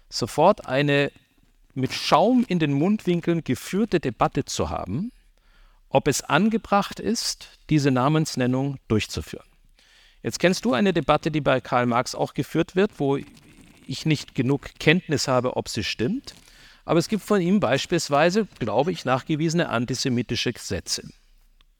sofort eine mit Schaum in den Mundwinkeln geführte Debatte zu haben, ob es angebracht ist, diese Namensnennung durchzuführen. Jetzt kennst du eine Debatte, die bei Karl Marx auch geführt wird, wo ich nicht genug Kenntnis habe, ob sie stimmt. Aber es gibt von ihm beispielsweise, glaube ich, nachgewiesene antisemitische Gesetze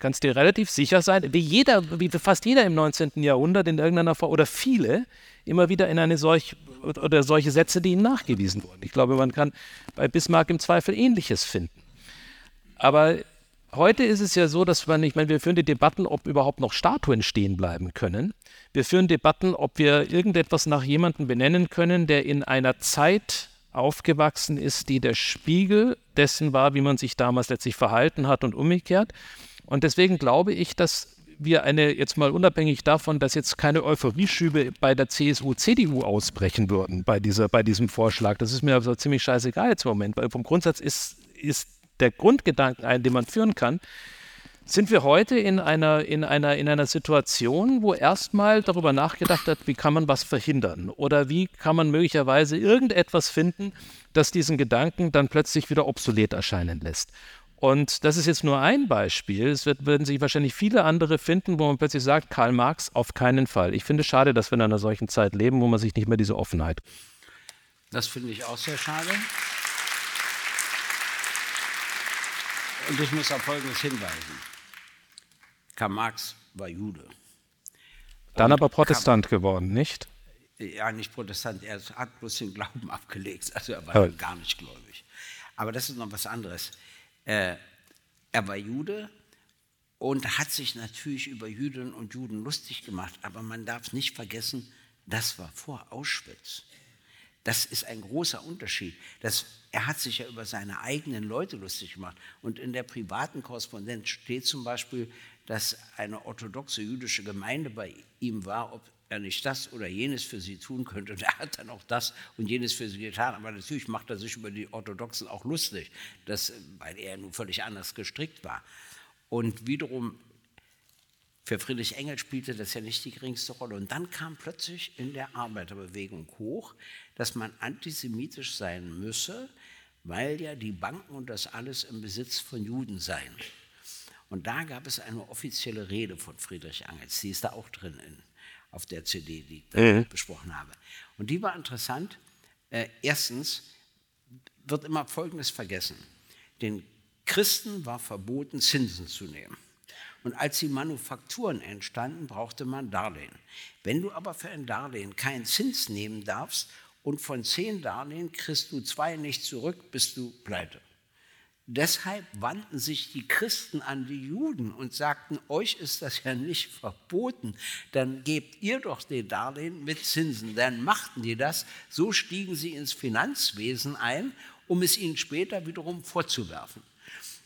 kannst dir relativ sicher sein, wie jeder, wie fast jeder im 19. Jahrhundert in irgendeiner Form oder viele immer wieder in eine solch oder solche Sätze, die ihm nachgewiesen wurden. Ich glaube, man kann bei Bismarck im Zweifel Ähnliches finden. Aber heute ist es ja so, dass man, ich meine, wir führen die Debatten, ob überhaupt noch Statuen stehen bleiben können. Wir führen Debatten, ob wir irgendetwas nach jemandem benennen können, der in einer Zeit aufgewachsen ist, die der Spiegel dessen war, wie man sich damals letztlich verhalten hat und umgekehrt. Und deswegen glaube ich, dass wir eine, jetzt mal unabhängig davon, dass jetzt keine Euphorieschübe bei der CSU, CDU ausbrechen würden bei, dieser, bei diesem Vorschlag. Das ist mir also ziemlich scheißegal jetzt im Moment, weil vom Grundsatz ist, ist der Grundgedanken ein, den man führen kann, sind wir heute in einer, in einer, in einer Situation, wo erstmal darüber nachgedacht wird, wie kann man was verhindern oder wie kann man möglicherweise irgendetwas finden, das diesen Gedanken dann plötzlich wieder obsolet erscheinen lässt. Und das ist jetzt nur ein Beispiel. Es wird, werden sich wahrscheinlich viele andere finden, wo man plötzlich sagt, Karl Marx auf keinen Fall. Ich finde es schade, dass wir in einer solchen Zeit leben, wo man sich nicht mehr diese Offenheit. das finde ich auch sehr schade. Und ich muss auf Folgendes hinweisen. Karl Marx war Jude. Dann Und aber Protestant geworden, nicht? Ja, nicht Protestant, er hat bloß den Glauben abgelegt, also er war Aber- gar nicht gläubig. Aber das ist noch was anderes. Äh, er war Jude und hat sich natürlich über Jüdinnen und Juden lustig gemacht, aber man darf nicht vergessen, das war vor Auschwitz. Das ist ein großer Unterschied. Das, er hat sich ja über seine eigenen Leute lustig gemacht. Und in der privaten Korrespondenz steht zum Beispiel, dass eine orthodoxe jüdische Gemeinde bei ihm war, ob er nicht das oder jenes für sie tun könnte. Und er hat dann auch das und jenes für sie getan. Aber natürlich macht er sich über die Orthodoxen auch lustig, das, weil er nun völlig anders gestrickt war. Und wiederum für Friedrich Engels spielte das ja nicht die geringste Rolle. Und dann kam plötzlich in der Arbeiterbewegung hoch, dass man antisemitisch sein müsse, weil ja die Banken und das alles im Besitz von Juden seien. Und da gab es eine offizielle Rede von Friedrich Engels, die ist da auch drin in, auf der CD, die ich da besprochen habe. Und die war interessant. Äh, erstens wird immer Folgendes vergessen. Den Christen war verboten, Zinsen zu nehmen. Und als die Manufakturen entstanden, brauchte man Darlehen. Wenn du aber für ein Darlehen keinen Zins nehmen darfst und von zehn Darlehen kriegst du zwei nicht zurück, bist du pleite. Deshalb wandten sich die Christen an die Juden und sagten, euch ist das ja nicht verboten, dann gebt ihr doch den Darlehen mit Zinsen. Dann machten die das, so stiegen sie ins Finanzwesen ein, um es ihnen später wiederum vorzuwerfen.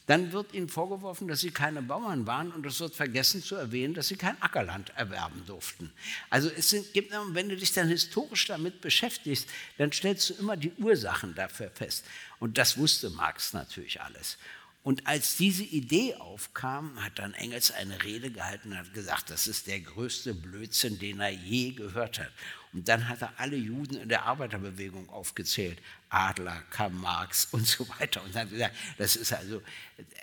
Dann wird ihnen vorgeworfen, dass sie keine Bauern waren und es wird vergessen zu erwähnen, dass sie kein Ackerland erwerben durften. Also es gibt, wenn du dich dann historisch damit beschäftigst, dann stellst du immer die Ursachen dafür fest. Und das wusste Marx natürlich alles. Und als diese Idee aufkam, hat dann Engels eine Rede gehalten und hat gesagt, das ist der größte Blödsinn, den er je gehört hat. Und dann hat er alle Juden in der Arbeiterbewegung aufgezählt. Adler, Karl Marx und so weiter. Und dann gesagt, das ist also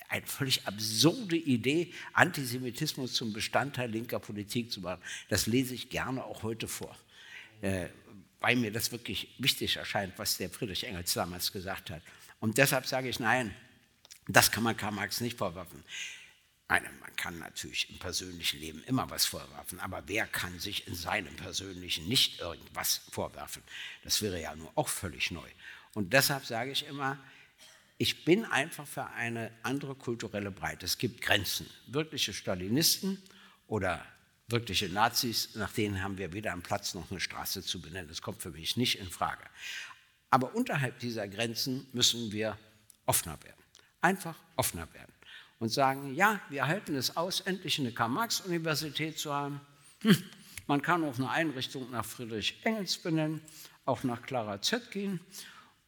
eine völlig absurde Idee, Antisemitismus zum Bestandteil linker Politik zu machen. Das lese ich gerne auch heute vor, äh, weil mir das wirklich wichtig erscheint, was der Friedrich Engels damals gesagt hat. Und deshalb sage ich, nein, das kann man Karl Marx nicht vorwerfen. Man kann natürlich im persönlichen Leben immer was vorwerfen, aber wer kann sich in seinem persönlichen nicht irgendwas vorwerfen? Das wäre ja nur auch völlig neu. Und deshalb sage ich immer, ich bin einfach für eine andere kulturelle Breite. Es gibt Grenzen. Wirkliche Stalinisten oder wirkliche Nazis, nach denen haben wir weder einen Platz noch eine Straße zu benennen. Das kommt für mich nicht in Frage. Aber unterhalb dieser Grenzen müssen wir offener werden. Einfach offener werden. Und sagen, ja, wir halten es aus, endlich eine Karl-Marx-Universität zu haben. Hm, man kann auch eine Einrichtung nach Friedrich Engels benennen, auch nach Clara Zetkin.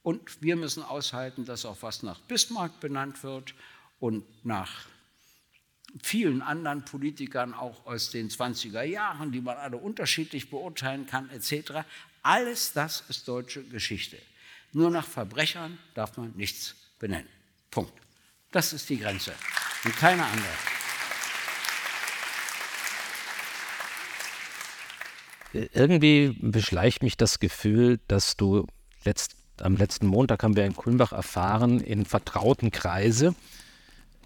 Und wir müssen aushalten, dass auch was nach Bismarck benannt wird und nach vielen anderen Politikern auch aus den 20er Jahren, die man alle unterschiedlich beurteilen kann, etc. Alles das ist deutsche Geschichte. Nur nach Verbrechern darf man nichts benennen. Punkt. Das ist die Grenze und keine andere. Irgendwie beschleicht mich das Gefühl, dass du letzt am letzten Montag haben wir in Kulmbach erfahren, in vertrauten Kreise,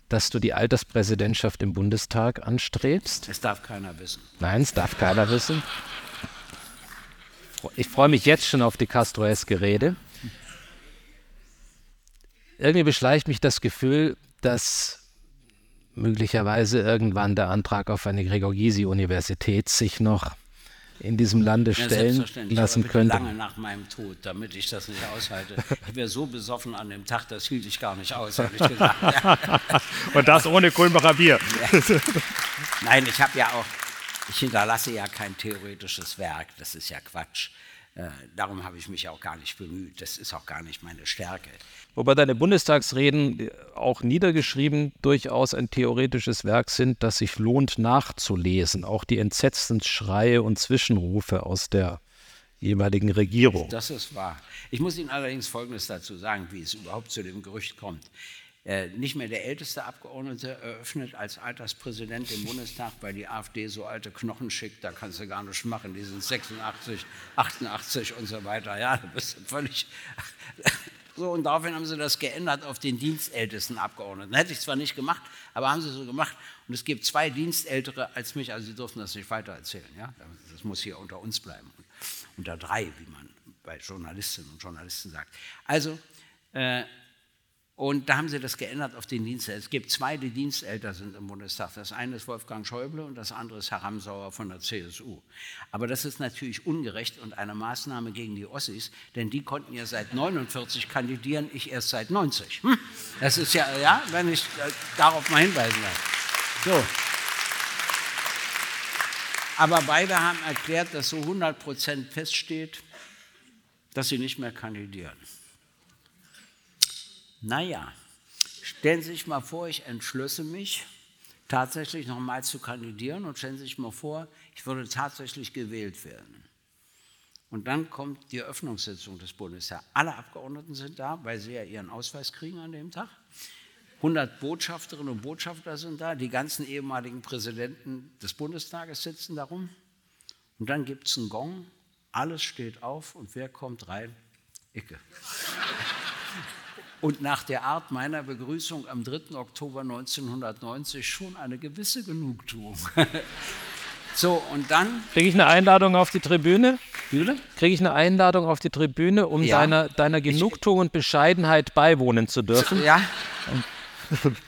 dass du die Alterspräsidentschaft im Bundestag anstrebst. Das darf keiner wissen. Nein, es darf keiner wissen. Ich freue mich jetzt schon auf die Castroeske Rede. Irgendwie beschleicht mich das Gefühl, dass möglicherweise irgendwann der Antrag auf eine Gregor Gysi-Universität sich noch in diesem Lande stellen ja, lassen könnte. Lange nach meinem Tod, damit ich das nicht aushalte. Ich wäre so besoffen an dem Tag, das hielt ich gar nicht aus, ehrlich gesagt. Und das ohne Kulmbacher Bier. Ja. Nein, ich habe ja auch, ich hinterlasse ja kein theoretisches Werk, das ist ja Quatsch. Äh, darum habe ich mich auch gar nicht bemüht. Das ist auch gar nicht meine Stärke. Wobei deine Bundestagsreden äh, auch niedergeschrieben durchaus ein theoretisches Werk sind, das sich lohnt nachzulesen. Auch die entsetzten Schreie und Zwischenrufe aus der jeweiligen Regierung. Das ist wahr. Ich muss Ihnen allerdings Folgendes dazu sagen, wie es überhaupt zu dem Gerücht kommt. Äh, nicht mehr der älteste Abgeordnete eröffnet als Alterspräsident im Bundestag, weil die AfD so alte Knochen schickt, da kannst du gar nichts machen, die sind 86, 88 und so weiter. Ja, du bist völlig. So, und daraufhin haben sie das geändert auf den dienstältesten Abgeordneten. Hätte ich zwar nicht gemacht, aber haben sie so gemacht. Und es gibt zwei Dienstältere als mich, also sie dürfen das nicht weiter erzählen. Ja? Das muss hier unter uns bleiben. Unter drei, wie man bei Journalistinnen und Journalisten sagt. Also, äh, und da haben sie das geändert auf den Dienstälter. Es gibt zwei, die Dienstälter sind im Bundestag. Das eine ist Wolfgang Schäuble und das andere ist Herr Ramsauer von der CSU. Aber das ist natürlich ungerecht und eine Maßnahme gegen die Ossis, denn die konnten ja seit 49 kandidieren, ich erst seit 90. Hm? Das ist ja, ja, wenn ich äh, darauf mal hinweisen darf. So. Aber beide haben erklärt, dass so 100 Prozent feststeht, dass sie nicht mehr kandidieren. Naja, stellen Sie sich mal vor, ich entschlösse mich, tatsächlich nochmal zu kandidieren und stellen Sie sich mal vor, ich würde tatsächlich gewählt werden. Und dann kommt die Eröffnungssitzung des Bundestags. Alle Abgeordneten sind da, weil sie ja ihren Ausweis kriegen an dem Tag. 100 Botschafterinnen und Botschafter sind da, die ganzen ehemaligen Präsidenten des Bundestages sitzen darum. Und dann gibt es einen Gong, alles steht auf und wer kommt rein? Icke und nach der Art meiner Begrüßung am 3. Oktober 1990 schon eine gewisse Genugtuung. so, und dann. Kriege ich eine Einladung auf die Tribüne? Kriege ich eine Einladung auf die Tribüne, um ja. deiner, deiner Genugtuung und Bescheidenheit beiwohnen zu dürfen? Ja.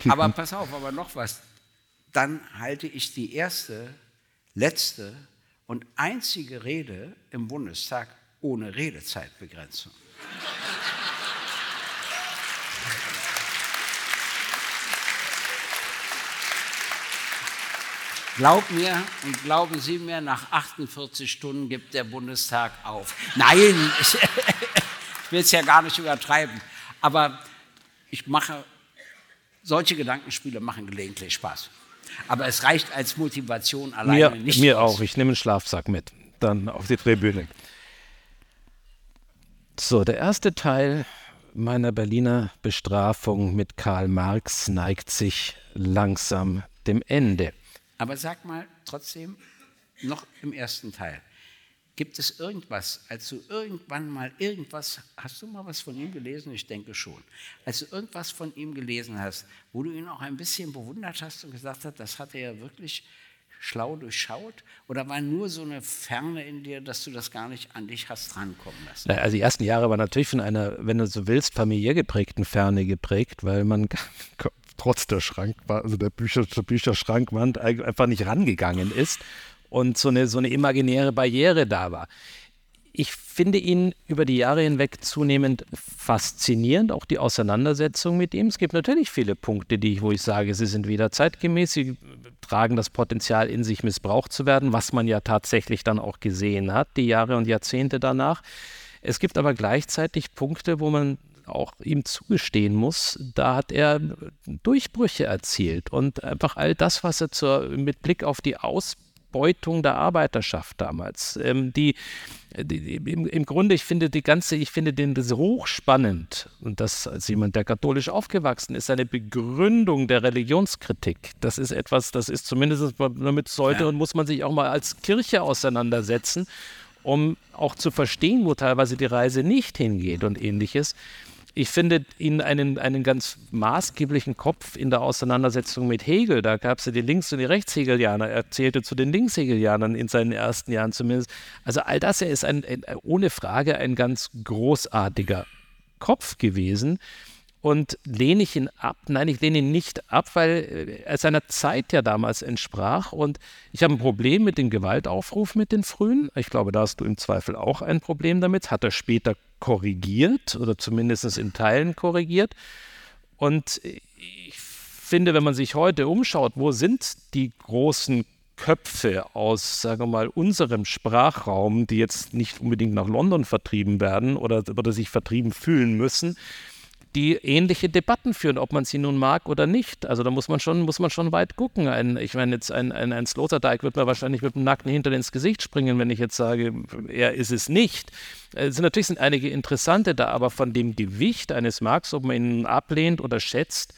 aber pass auf, aber noch was. Dann halte ich die erste, letzte und einzige Rede im Bundestag ohne Redezeitbegrenzung. Glaub mir und glauben Sie mir, nach 48 Stunden gibt der Bundestag auf. Nein, ich, ich will es ja gar nicht übertreiben. Aber ich mache, solche Gedankenspiele machen gelegentlich Spaß. Aber es reicht als Motivation alleine mir, nicht. Mir aus. auch. Ich nehme einen Schlafsack mit, dann auf die Tribüne. So, der erste Teil meiner Berliner Bestrafung mit Karl Marx neigt sich langsam dem Ende. Aber sag mal trotzdem noch im ersten Teil. Gibt es irgendwas, als du irgendwann mal irgendwas, hast du mal was von ihm gelesen? Ich denke schon. Als du irgendwas von ihm gelesen hast, wo du ihn auch ein bisschen bewundert hast und gesagt hast, das hat er ja wirklich schlau durchschaut? Oder war nur so eine Ferne in dir, dass du das gar nicht an dich hast rankommen lassen? Also die ersten Jahre waren natürlich von einer, wenn du so willst, familiär geprägten Ferne geprägt, weil man trotz der Schrank, also der Bücher, der Bücherschrankwand einfach nicht rangegangen ist und so eine, so eine imaginäre Barriere da war. Ich finde ihn über die Jahre hinweg zunehmend faszinierend, auch die Auseinandersetzung mit ihm. Es gibt natürlich viele Punkte, die, wo ich sage, sie sind wieder zeitgemäß, sie tragen das Potenzial in sich, missbraucht zu werden, was man ja tatsächlich dann auch gesehen hat, die Jahre und Jahrzehnte danach. Es gibt aber gleichzeitig Punkte, wo man auch ihm zugestehen muss, da hat er Durchbrüche erzielt und einfach all das, was er zur, mit Blick auf die Ausbeutung der Arbeiterschaft damals. Ähm, die, die, im, im, Grunde, ich finde die ganze, ich finde den das hochspannend und das als jemand, der katholisch aufgewachsen ist, eine Begründung der Religionskritik. Das ist etwas, das ist zumindest, damit sollte ja. und muss man sich auch mal als Kirche auseinandersetzen, um auch zu verstehen, wo teilweise die Reise nicht hingeht und ähnliches ich finde ihn einen, einen ganz maßgeblichen Kopf in der Auseinandersetzung mit Hegel. Da gab es ja die Links- und die Rechtshegelianer. Er zählte zu den Linkshegelianern in seinen ersten Jahren zumindest. Also all das, er ist ein, ein, ohne Frage ein ganz großartiger Kopf gewesen. Und lehne ich ihn ab? Nein, ich lehne ihn nicht ab, weil er seiner Zeit ja damals entsprach. Und ich habe ein Problem mit dem Gewaltaufruf mit den Frühen. Ich glaube, da hast du im Zweifel auch ein Problem damit. Hat er später korrigiert oder zumindest in Teilen korrigiert. Und ich finde, wenn man sich heute umschaut, wo sind die großen Köpfe aus, sagen wir mal, unserem Sprachraum, die jetzt nicht unbedingt nach London vertrieben werden oder, oder sich vertrieben fühlen müssen, die ähnliche Debatten führen, ob man sie nun mag oder nicht. Also da muss man schon, muss man schon weit gucken. Ein, ich meine, jetzt ein, ein, ein Sloterdijk wird mir wahrscheinlich mit dem nackten Hintern ins Gesicht springen, wenn ich jetzt sage, er ist es nicht. Also natürlich sind einige interessante da, aber von dem Gewicht eines Marx, ob man ihn ablehnt oder schätzt,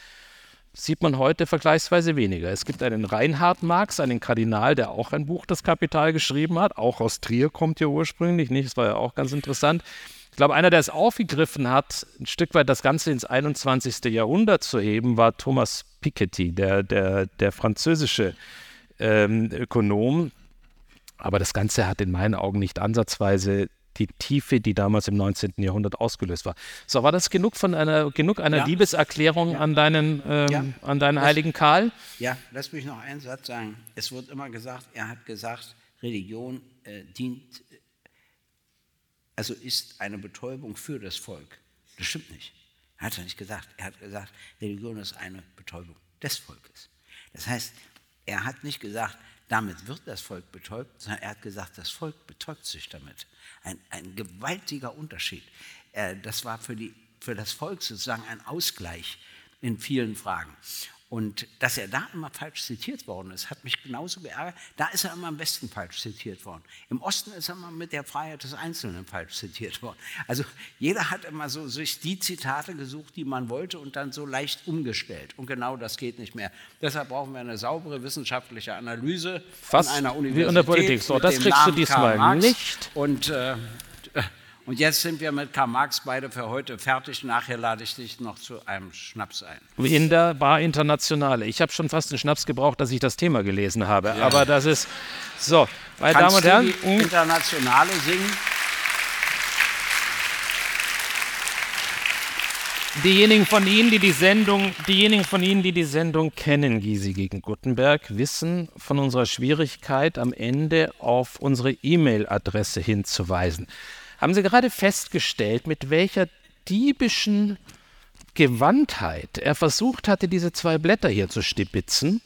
sieht man heute vergleichsweise weniger. Es gibt einen Reinhard Marx, einen Kardinal, der auch ein Buch Das Kapital geschrieben hat, auch aus Trier kommt ja ursprünglich, nicht? Das war ja auch ganz interessant. Ich glaube, einer, der es aufgegriffen hat, ein Stück weit das Ganze ins 21. Jahrhundert zu heben, war Thomas Piketty, der, der, der französische ähm, Ökonom. Aber das Ganze hat in meinen Augen nicht ansatzweise die Tiefe, die damals im 19. Jahrhundert ausgelöst war. So, war das genug von einer, genug einer ja. Liebeserklärung ja. an deinen, ähm, ja. an deinen das, heiligen Karl? Ja, lass mich noch einen Satz sagen. Es wird immer gesagt, er hat gesagt, Religion äh, dient also ist eine Betäubung für das Volk. Das stimmt nicht. Er hat ja nicht gesagt. Er hat gesagt, Religion ist eine Betäubung des Volkes. Das heißt, er hat nicht gesagt, damit wird das Volk betäubt, sondern er hat gesagt, das Volk betäubt sich damit. Ein, ein gewaltiger Unterschied. Das war für, die, für das Volk sozusagen ein Ausgleich in vielen Fragen. Und dass er da immer falsch zitiert worden ist, hat mich genauso geärgert. Da ist er immer am besten falsch zitiert worden. Im Osten ist er immer mit der Freiheit des Einzelnen falsch zitiert worden. Also jeder hat immer so sich die Zitate gesucht, die man wollte und dann so leicht umgestellt. Und genau das geht nicht mehr. Deshalb brauchen wir eine saubere wissenschaftliche Analyse Fast von einer Universität. Wie in der Politik. So, das kriegst du diesmal nicht. Und äh, und jetzt sind wir mit Karl Marx beide für heute fertig. Nachher lade ich dich noch zu einem Schnaps ein. In der Bar Internationale. Ich habe schon fast einen Schnaps gebraucht, dass ich das Thema gelesen habe. Ja. Aber das ist so. Meine Damen und Herren. Die Internationale singen. Diejenigen von Ihnen, die die Sendung, diejenigen von Ihnen, die die Sendung kennen, Gysi gegen Gutenberg, wissen von unserer Schwierigkeit, am Ende auf unsere E-Mail-Adresse hinzuweisen. Haben Sie gerade festgestellt, mit welcher diebischen Gewandtheit er versucht hatte, diese zwei Blätter hier zu stipitzen,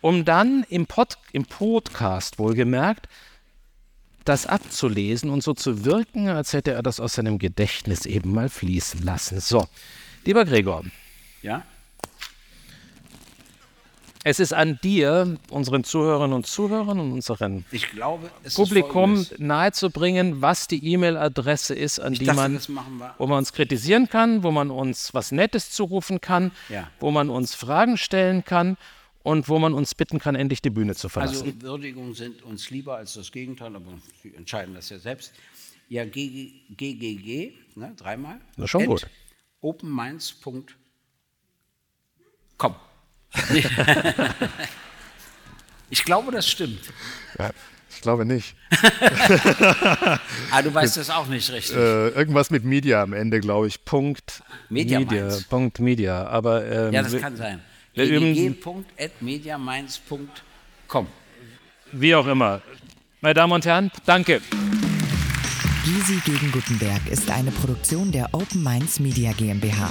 um dann im, Pod, im Podcast wohlgemerkt das abzulesen und so zu wirken, als hätte er das aus seinem Gedächtnis eben mal fließen lassen. So, lieber Gregor. Ja? Es ist an dir, unseren Zuhörerinnen und Zuhörern und unserem glaube, Publikum nahezubringen, was die E-Mail-Adresse ist, an ich die dachte, man, wo man uns kritisieren kann, wo man uns was Nettes zurufen kann, ja. wo man uns Fragen stellen kann und wo man uns bitten kann, endlich die Bühne zu verlassen. Also Würdigungen sind uns lieber als das Gegenteil, aber Sie entscheiden das ja selbst. Ja, GGG, ne, dreimal. Na, schon gut. openminds.com. ich glaube, das stimmt. Ja, ich glaube nicht. ah, du weißt das auch nicht richtig. Äh, irgendwas mit Media am Ende, glaube ich. Punkt Media Media. Punkt Media. Aber ähm, ja, das kann sein. ggg.mediaminds.com. wie auch immer. Meine Damen und Herren, danke. Gysi gegen Gutenberg ist eine Produktion der Open Minds Media GmbH.